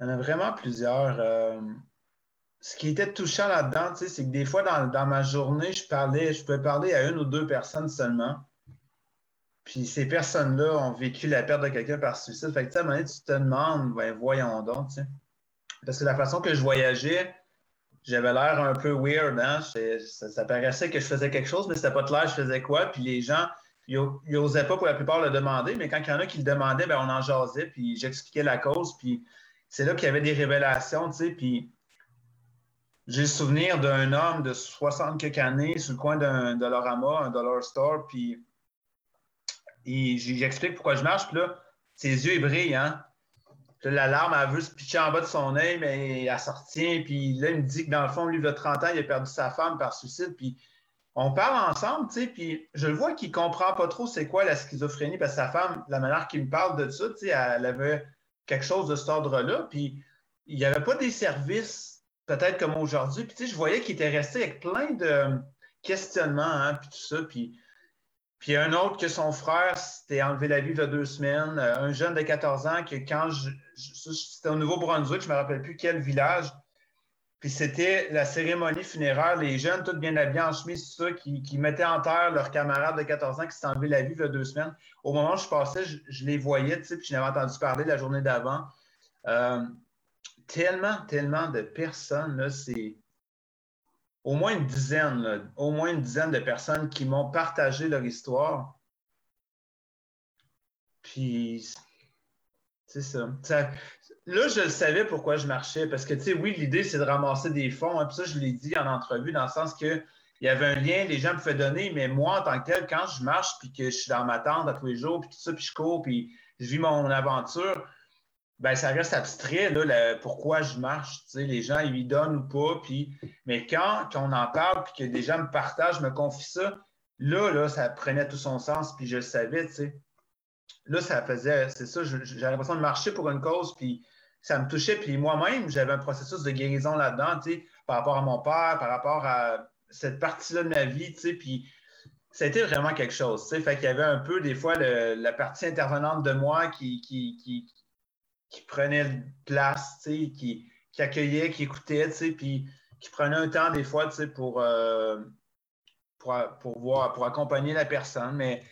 y en a vraiment plusieurs. Euh, ce qui était touchant là-dedans, c'est que des fois, dans, ma journée, je parlais, je pouvais parler à une ou deux personnes seulement. Puis ces personnes-là ont vécu la perte de quelqu'un par suicide. Fait que, à un moment donné, tu te demandes, ben, voyons donc. Parce que la façon que je voyageais, j'avais l'air un peu weird. Hein? Ça, paraissait que je faisais quelque chose, mais c'était pas clair je faisais quoi. Puis les gens, ils n'osaient pas pour la plupart le demander, mais quand il y en a qui le demandaient, ben, on en jasait, puis j'expliquais la cause. Puis c'est là qu'il y avait des révélations. Puis j'ai le souvenir d'un homme de 60 quelques années sur le coin d'un Dollarama, un Dollar Store, puis j'explique pourquoi je marche, puis là, ses yeux brillent, hein? la larme, elle veut se pitcher en bas de son œil, mais elle sortit. Puis là, il me dit que dans le fond, lui, il a 30 ans, il a perdu sa femme par suicide. Puis on parle ensemble, tu sais, puis je le vois qu'il comprend pas trop c'est quoi la schizophrénie, parce sa femme, la manière qu'il me parle de ça, tu sais, elle avait quelque chose de cet ordre-là. Puis il n'y avait pas des services peut-être comme aujourd'hui. Puis, tu sais, je voyais qu'il était resté avec plein de questionnements, hein, puis tout ça. Puis, puis un autre que son frère s'était enlevé la vie il y a deux semaines. Euh, un jeune de 14 ans que quand je. c'était au Nouveau-Brunswick, je ne me rappelle plus quel village. Puis c'était la cérémonie funéraire, les jeunes, tous bien habillés en chemise, tout ça, qui, mettaient en terre leur camarade de 14 ans qui s'était enlevé la vie il y a deux semaines. Au moment où je passais, je, les voyais, tu sais, puis je n'avais entendu parler la journée d'avant. Euh, tellement, tellement de personnes, c'est au moins une dizaine, au moins une dizaine de personnes qui m'ont partagé leur histoire. Puis, c'est ça. Là, je le savais pourquoi je marchais, parce que, tu sais, oui, l'idée, c'est de ramasser des fonds. Hein, puis ça, je l'ai dit en entrevue, dans le sens que il y avait un lien, les gens me faisaient donner, mais moi, en tant que tel, quand je marche, puis que je suis dans ma tente à tous les jours, puis tout ça, puis je cours, puis je vis mon aventure, ben, ça reste abstrait, là, pourquoi je marche. Les gens, ils lui donnent ou pas. Puis, mais quand, on en parle, puis que des gens me partagent, me confient ça, là, là, ça prenait tout son sens, puis je le savais, tu sais. Là, ça faisait, c'est ça, j'avais l'impression de marcher pour une cause, puis ça me touchait. Puis moi-même, j'avais un processus de guérison là-dedans, par rapport à mon père, par rapport à cette partie-là de ma vie, puis été vraiment quelque chose. Fait qu'il y avait un peu, des fois, la partie intervenante de moi qui prenait place, qui, qui accueillait, qui écoutait, puis qui prenait un temps des fois pour, euh, pour, pour, voir, pour accompagner la personne. Mais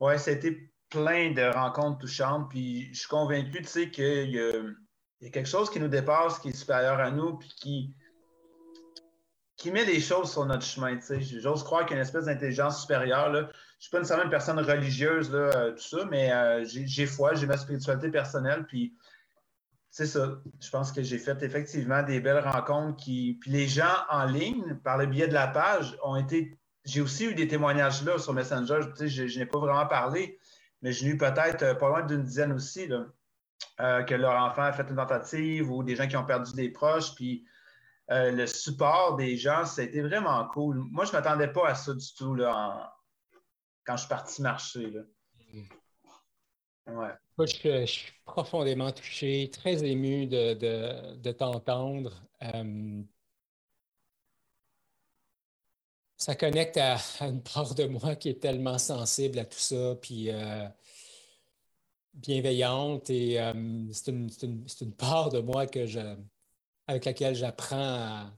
ouais, c'était plein de rencontres touchantes. Puis je suis convaincu qu'il y, y, a quelque chose qui nous dépasse, qui est supérieur à nous, puis qui, qui met des choses sur notre chemin. J'ose croire qu'il y a une espèce d'intelligence supérieure. Là. Je ne suis pas nécessairement une personne religieuse, là, euh, tout ça, mais euh, j'ai foi, j'ai ma spiritualité personnelle. Puis c'est ça. Je pense que j'ai fait effectivement des belles rencontres qui. Puis les gens en ligne, par le biais de la page, ont été. J'ai aussi eu des témoignages là sur Messenger. je, n'ai pas vraiment parlé, mais j'ai eu peut-être euh, pas loin d'une dizaine aussi, euh, que leur enfant a fait une tentative ou des gens qui ont perdu des proches. Puis euh, le support des gens, ça a été vraiment cool. Moi, je ne m'attendais pas à ça du tout là, quand je suis parti marcher. Là. Mm. Je, suis profondément touché, très ému de, t'entendre. Euh, ça connecte à, une part de moi qui est tellement sensible à tout ça, puis euh, bienveillante. Et euh, c'est une, part de moi que je, avec laquelle j'apprends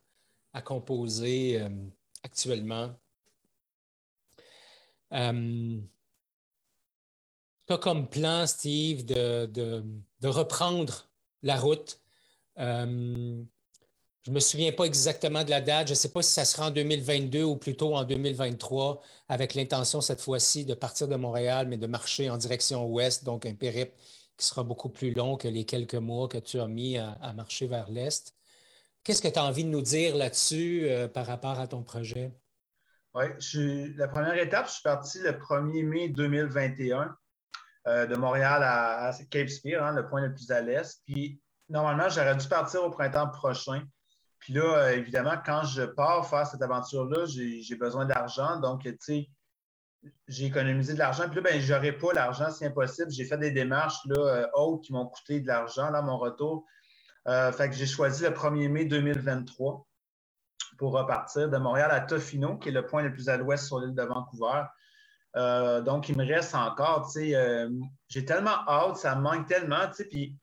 à, composer actuellement comme plan, Steve, de, reprendre la route. Euh, je ne me souviens pas exactement de la date. Je ne sais pas si ça sera en 2022 ou plutôt en 2023, avec l'intention cette fois-ci de partir de Montréal, mais de marcher en direction ouest, donc un périple qui sera beaucoup plus long que les quelques mois que tu as mis à, marcher vers l'est. Qu'est-ce que tu as envie de nous dire là-dessus euh, par rapport à ton projet? Oui, la première étape, je suis parti le 1er mai 2021. Euh, de Montréal à, Cape Spear, hein, le point le plus à l'est. Puis normalement, j'aurais dû partir au printemps prochain. Puis là, euh, évidemment, quand je pars faire cette aventure-là, j'ai besoin d'argent. Donc, tu sais, j'ai économisé de l'argent. Puis là, ben, je n'aurai pas l'argent, c'est impossible. J'ai fait des démarches là, euh, hautes qui m'ont coûté de l'argent, là, mon retour. fait que j'ai choisi le 1er mai 2023 pour repartir de Montréal à Tofino, qui est le point le plus à l'ouest sur l'île de Vancouver. Euh, donc, il me reste encore, tu sais, euh, j'ai tellement hâte, ça me manque tellement, tu sais, puis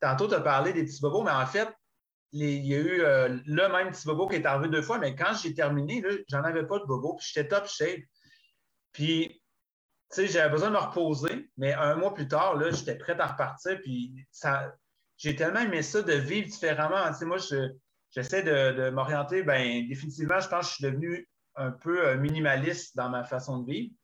tantôt, tu as parlé des petits bobos, mais en fait, il y a eu euh, le même petit bobo qui est arrivé deux fois, mais quand j'ai terminé, j'en avais pas de bobo, puis j'étais top shape. Puis, tu sais, j'avais besoin de me reposer, mais un mois plus tard, là, j'étais prêt à repartir, puis ça, j'ai tellement aimé ça de vivre différemment. Tu sais, moi, j'essaie de, de m'orienter, bien, définitivement, je pense que je suis devenu un peu minimaliste dans ma façon de vivre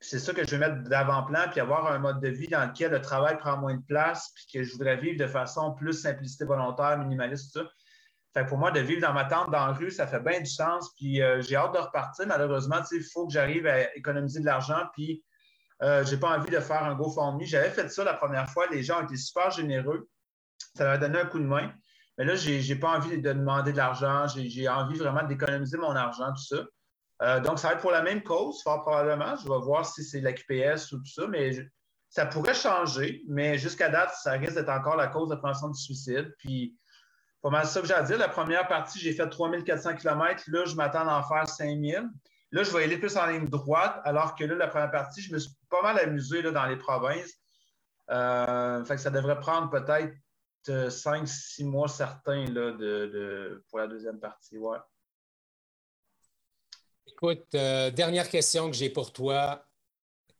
c'est ça que je vais mettre d'avant-plan, puis avoir un mode de vie dans lequel le travail prend moins de place, puis que je voudrais vivre de façon plus simplicité volontaire, minimaliste, tout ça. Pour moi, de vivre dans ma tente dans la rue, ça fait bien du sens. Puis euh, j'ai hâte de repartir. Malheureusement, il faut que j'arrive à économiser de l'argent. Puis euh, j'ai pas envie de faire un GoFundMe. J'avais fait ça la première fois. Les gens ont été super généreux. Ça m'a donné un coup de main. Mais là, j'ai n'ai pas envie de demander de l'argent. J'ai envie vraiment d'économiser mon argent, tout ça. Euh, donc, ça va être pour la même cause, fort probablement. Je vais voir si c'est la QPS ou tout ça, mais ça pourrait changer. Mais jusqu'à date, ça risque d'être encore la cause de prévention du suicide. Puis, pas mal ça que j'ai à dire. La première partie, j'ai fait 3400 km. Là, je m'attends à en faire 5000. Là, je vais aller plus en ligne droite, alors que là, la première partie, je me suis pas mal amusé là, dans les provinces. Euh, ça devrait prendre peut-être 5-6 mois certains là, pour la deuxième partie. Écoute, euh, dernière question que j'ai pour toi.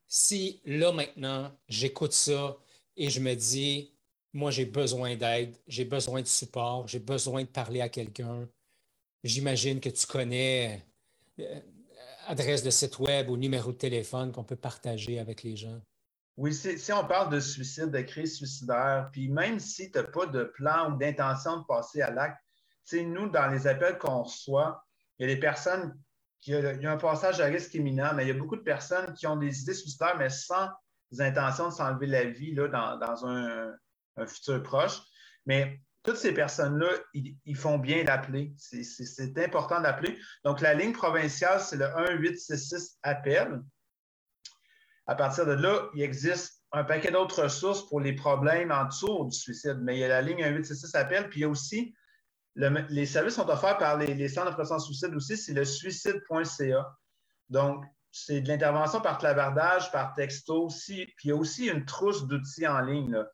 Si là maintenant, j'écoute ça et je me dis, moi j'ai besoin d'aide, j'ai besoin de support, j'ai besoin de parler à quelqu'un, j'imagine que tu connais euh, adresse de site web ou numéro de téléphone qu'on peut partager avec les gens. Oui, si, on parle de suicide, de crise suicidaire, puis même si tu n'as pas de plan ou d'intention de passer à l'acte, nous, dans les appels qu'on reçoit, il y a des personnes qui ont, il y a un passage à risque imminent, mais il y a beaucoup de personnes qui ont des idées suicidaires, mais sans intention de s'enlever la vie là, dans, un, futur proche. Mais toutes ces personnes-là, ils, font bien d'appeler. C'est important d'appeler. Donc, la ligne provinciale, c'est le 1-866 appel. À partir de là, il existe un paquet d'autres ressources pour les problèmes en dessous du suicide. Mais il y a la ligne 1-866 appel, puis il y a aussi les services sont offerts par les, centres de prévention suicide aussi, c'est le suicide.ca. Donc, c'est de l'intervention par clavardage, par texto aussi. Puis il y a aussi une trousse d'outils en ligne.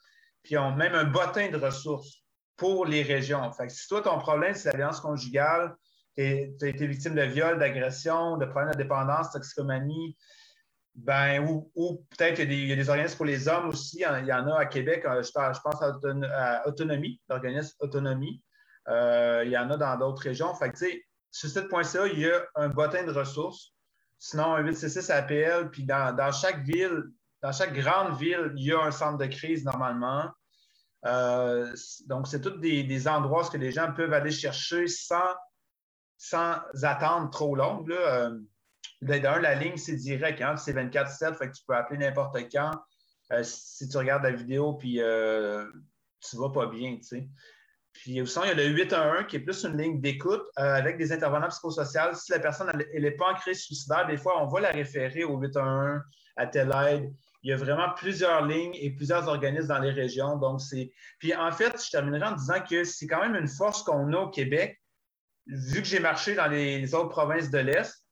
Puis on même un bottin de ressources pour les régions. Fait que si toi, ton problème, c'est la violence conjugale, tu as été victime de viol, d'agression, de problèmes de dépendance, toxicomanie, ben, ou, peut-être qu'il y, a des organismes pour les hommes aussi. Il y en a à Québec, euh, je, pense à, Autonomie, l'organisme Autonomie. Euh, il y en a dans d'autres régions. Fait que, sur site.ca, il y a un bottin de ressources. Sinon, un 866 APL, puis dans, chaque ville, dans chaque grande ville, il y a un centre de crise normalement. Euh, donc, c'est tous des, endroits où les gens peuvent aller chercher sans, sans attendre trop longue. Euh, D'ailleurs, la ligne, c'est direct, hein, c'est 24-7, fait que tu peux appeler n'importe quand. Euh, si tu regardes la vidéo, puis tu ne vas pas bien, tu sais. Puis aussi, il y a le 811 qui est plus une ligne d'écoute euh, avec des intervenants psychosociaux. Si la personne n'est pas en crise suicidaire, des fois, on va la référer au 811 à telle aide. Il y a vraiment plusieurs lignes et plusieurs organismes dans les régions. Donc, c'est. Puis en fait, je terminerai en disant que c'est quand même une force qu'on a au Québec. Vu que j'ai marché dans les autres provinces de l'Est,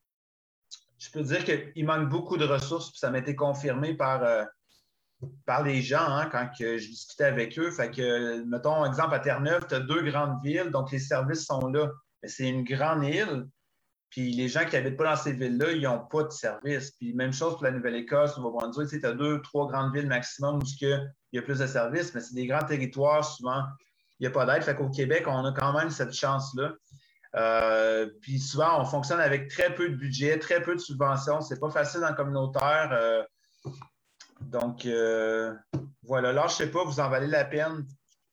je peux dire qu'il manque beaucoup de ressources, puis ça m'a été confirmé par. Euh, par les gens hein, quand je discutais avec eux. Fait que, mettons, exemple, à Terre-Neuve, tu as deux grandes villes, donc les services sont là. Mais c'est une grande île, puis les gens qui n'habitent pas dans ces villes-là, ils n'ont pas de services. Puis même chose pour la Nouvelle-Écosse, Nouveau-Brunswick, tu as deux, trois grandes villes maximum où il y a plus de services, mais c'est des grands territoires, souvent, il n'y a pas d'aide. Fait qu'au Québec, on a quand même cette chance-là. Euh, puis souvent, on fonctionne avec très peu de budget, très peu de subventions. C'est pas facile le communautaire. Euh, donc, euh, voilà. Là, sais pas, vous en valez la peine.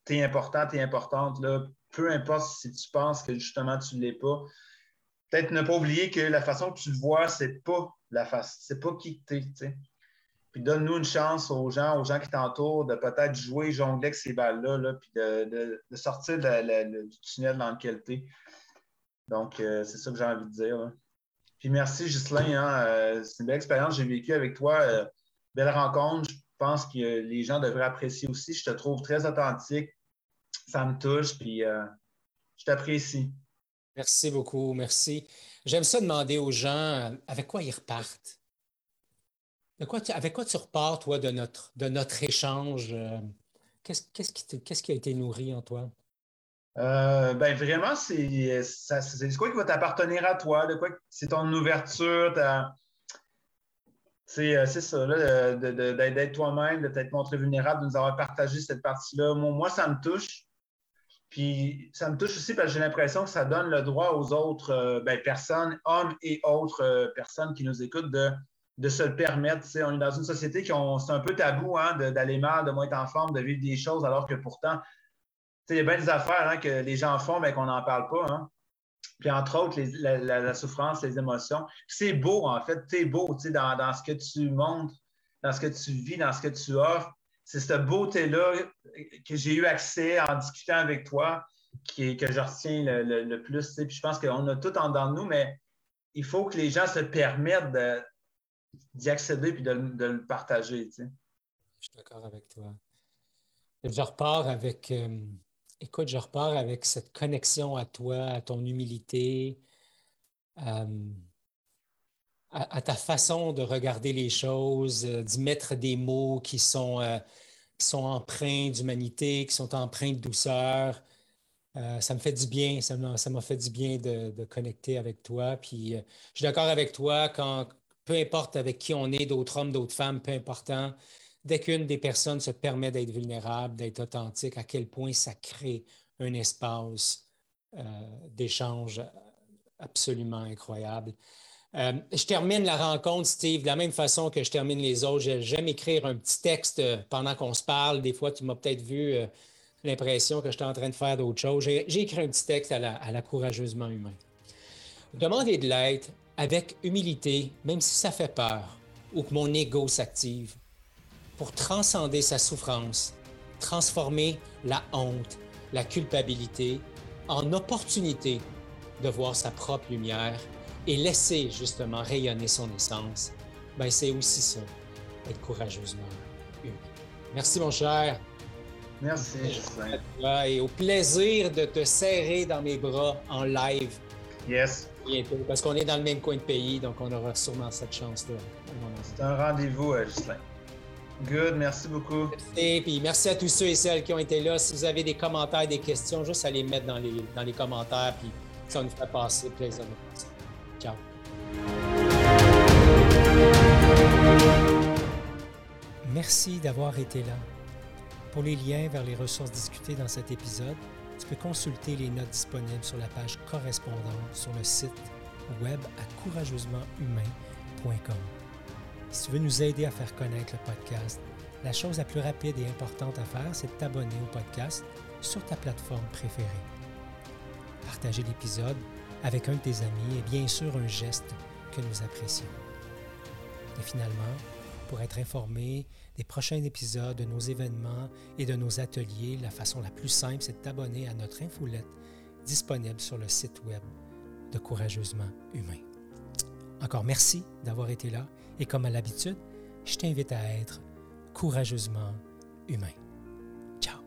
Tu es important, tu es importante. Là. Peu importe si tu penses que justement tu ne l'es pas. Peut-être ne pas oublier que la façon que tu le vois, c'est pas la face, c'est pas qui tu es. Puis donne-nous une chance aux gens, aux gens qui t'entourent, de peut-être jouer, jongler avec ces balles-là, puis de, sortir du tunnel dans lequel tu es. Donc, euh, c'est ça que j'ai envie de dire. Puis merci, Ghislain. Hein, euh, c'est une belle expérience que j'ai vécue avec toi belle rencontre. Je pense que les gens devraient apprécier aussi. Je te trouve très authentique. Ça me touche, puis euh, je t'apprécie. Merci beaucoup, merci. J'aime ça demander aux gens euh, avec quoi ils repartent? avec quoi tu repars, toi, de notre, de notre échange? Euh, qu'est-ce, qu'est-ce, qui, a été nourri en toi? ben vraiment, c'est, c'est quoi qui va t'appartenir à toi? De quoi, c'est ton ouverture, ta, c'est ça, d'être toi-même, de t'être montré vulnérable, de nous avoir partagé cette partie-là. Moi, ça me touche. Puis ça me touche aussi parce que j'ai l'impression que ça donne le droit aux autres euh, ben, personnes, hommes et autres euh, personnes qui nous écoutent, de, se le permettre. on est dans une société qui c'est un peu tabou hein, d'aller mal, de moins être en forme, de vivre des choses, alors que pourtant, il y a bien des affaires hein, que les gens font, mais qu'on n'en parle pas. Hein puis entre autres, la, souffrance, les émotions. C'est beau, en fait, c'est beau, tu sais, dans, ce que tu montres, dans ce que tu vis, dans ce que tu offres. C'est cette beauté-là que j'ai eu accès en discutant avec toi qui, que je retiens le, plus. Tu sais. Puis je pense qu'on a tout en dedans de nous, mais il faut que les gens se permettent d'y accéder puis de, le partager. Je suis d'accord avec toi. Je repars avec, euh, écoute, je repars avec cette connexion à toi, à ton humilité, à, ta façon de regarder les choses, d'y mettre des mots qui sont, qui sont empreints d'humanité, qui sont empreints de douceur. ça me fait du bien, ça m'a fait du bien de, connecter avec toi. Puis je suis d'accord avec toi quand, peu importe avec qui on est, d'autres hommes, d'autres femmes, peu important, dès qu'une des personnes se permet d'être vulnérable, d'être authentique, à quel point ça crée un espace euh, d'échange absolument incroyable. Euh, je termine la rencontre, Steve, de la même façon que je termine les autres. J'aime écrire un petit texte euh, pendant qu'on se parle. Des fois, tu m'as peut-être vu l'impression que j'étais en train de faire d'autres choses. J'ai écrit un petit texte à la, courageusement humain. Demander de l'aide avec humilité, même si ça fait peur ou que mon ego s'active, pour transcender sa souffrance, transformer la honte, la culpabilité en opportunité de voir sa propre lumière et laisser justement rayonner son essence, ben c'est aussi ça, être courageusement humain. Merci mon cher. Merci. Et au plaisir de te serrer dans mes bras en live. Yes. Bientôt, parce qu'on est dans le même coin de pays, donc on aura sûrement cette chance-là. C'est un rendez-vous, euh, Gislain. Good, merci beaucoup. Et puis merci à tous ceux et celles qui ont été là. Si vous avez des commentaires, des questions, juste à les mettre dans les, dans les commentaires, puis ça nous fait passer plaisir de Ciao. Merci d'avoir été là. Pour les liens vers les ressources discutées dans cet épisode, tu peux consulter les notes disponibles sur la page correspondante sur le site web à courageusementhumain.com. Si tu veux nous aider à faire connaître le podcast, la chose la plus rapide et importante à faire, c'est de t'abonner au podcast sur ta plateforme préférée. Partager l'épisode avec un de tes amis est bien sûr un geste que nous apprécions. Et finalement, pour être informé des prochains épisodes, de nos événements et de nos ateliers, la façon la plus simple, c'est de t'abonner à notre infolette disponible sur le site web de Courageusement Humain. Encore merci d'avoir été là et comme à l'habitude, je t'invite à être courageusement humain. Ciao!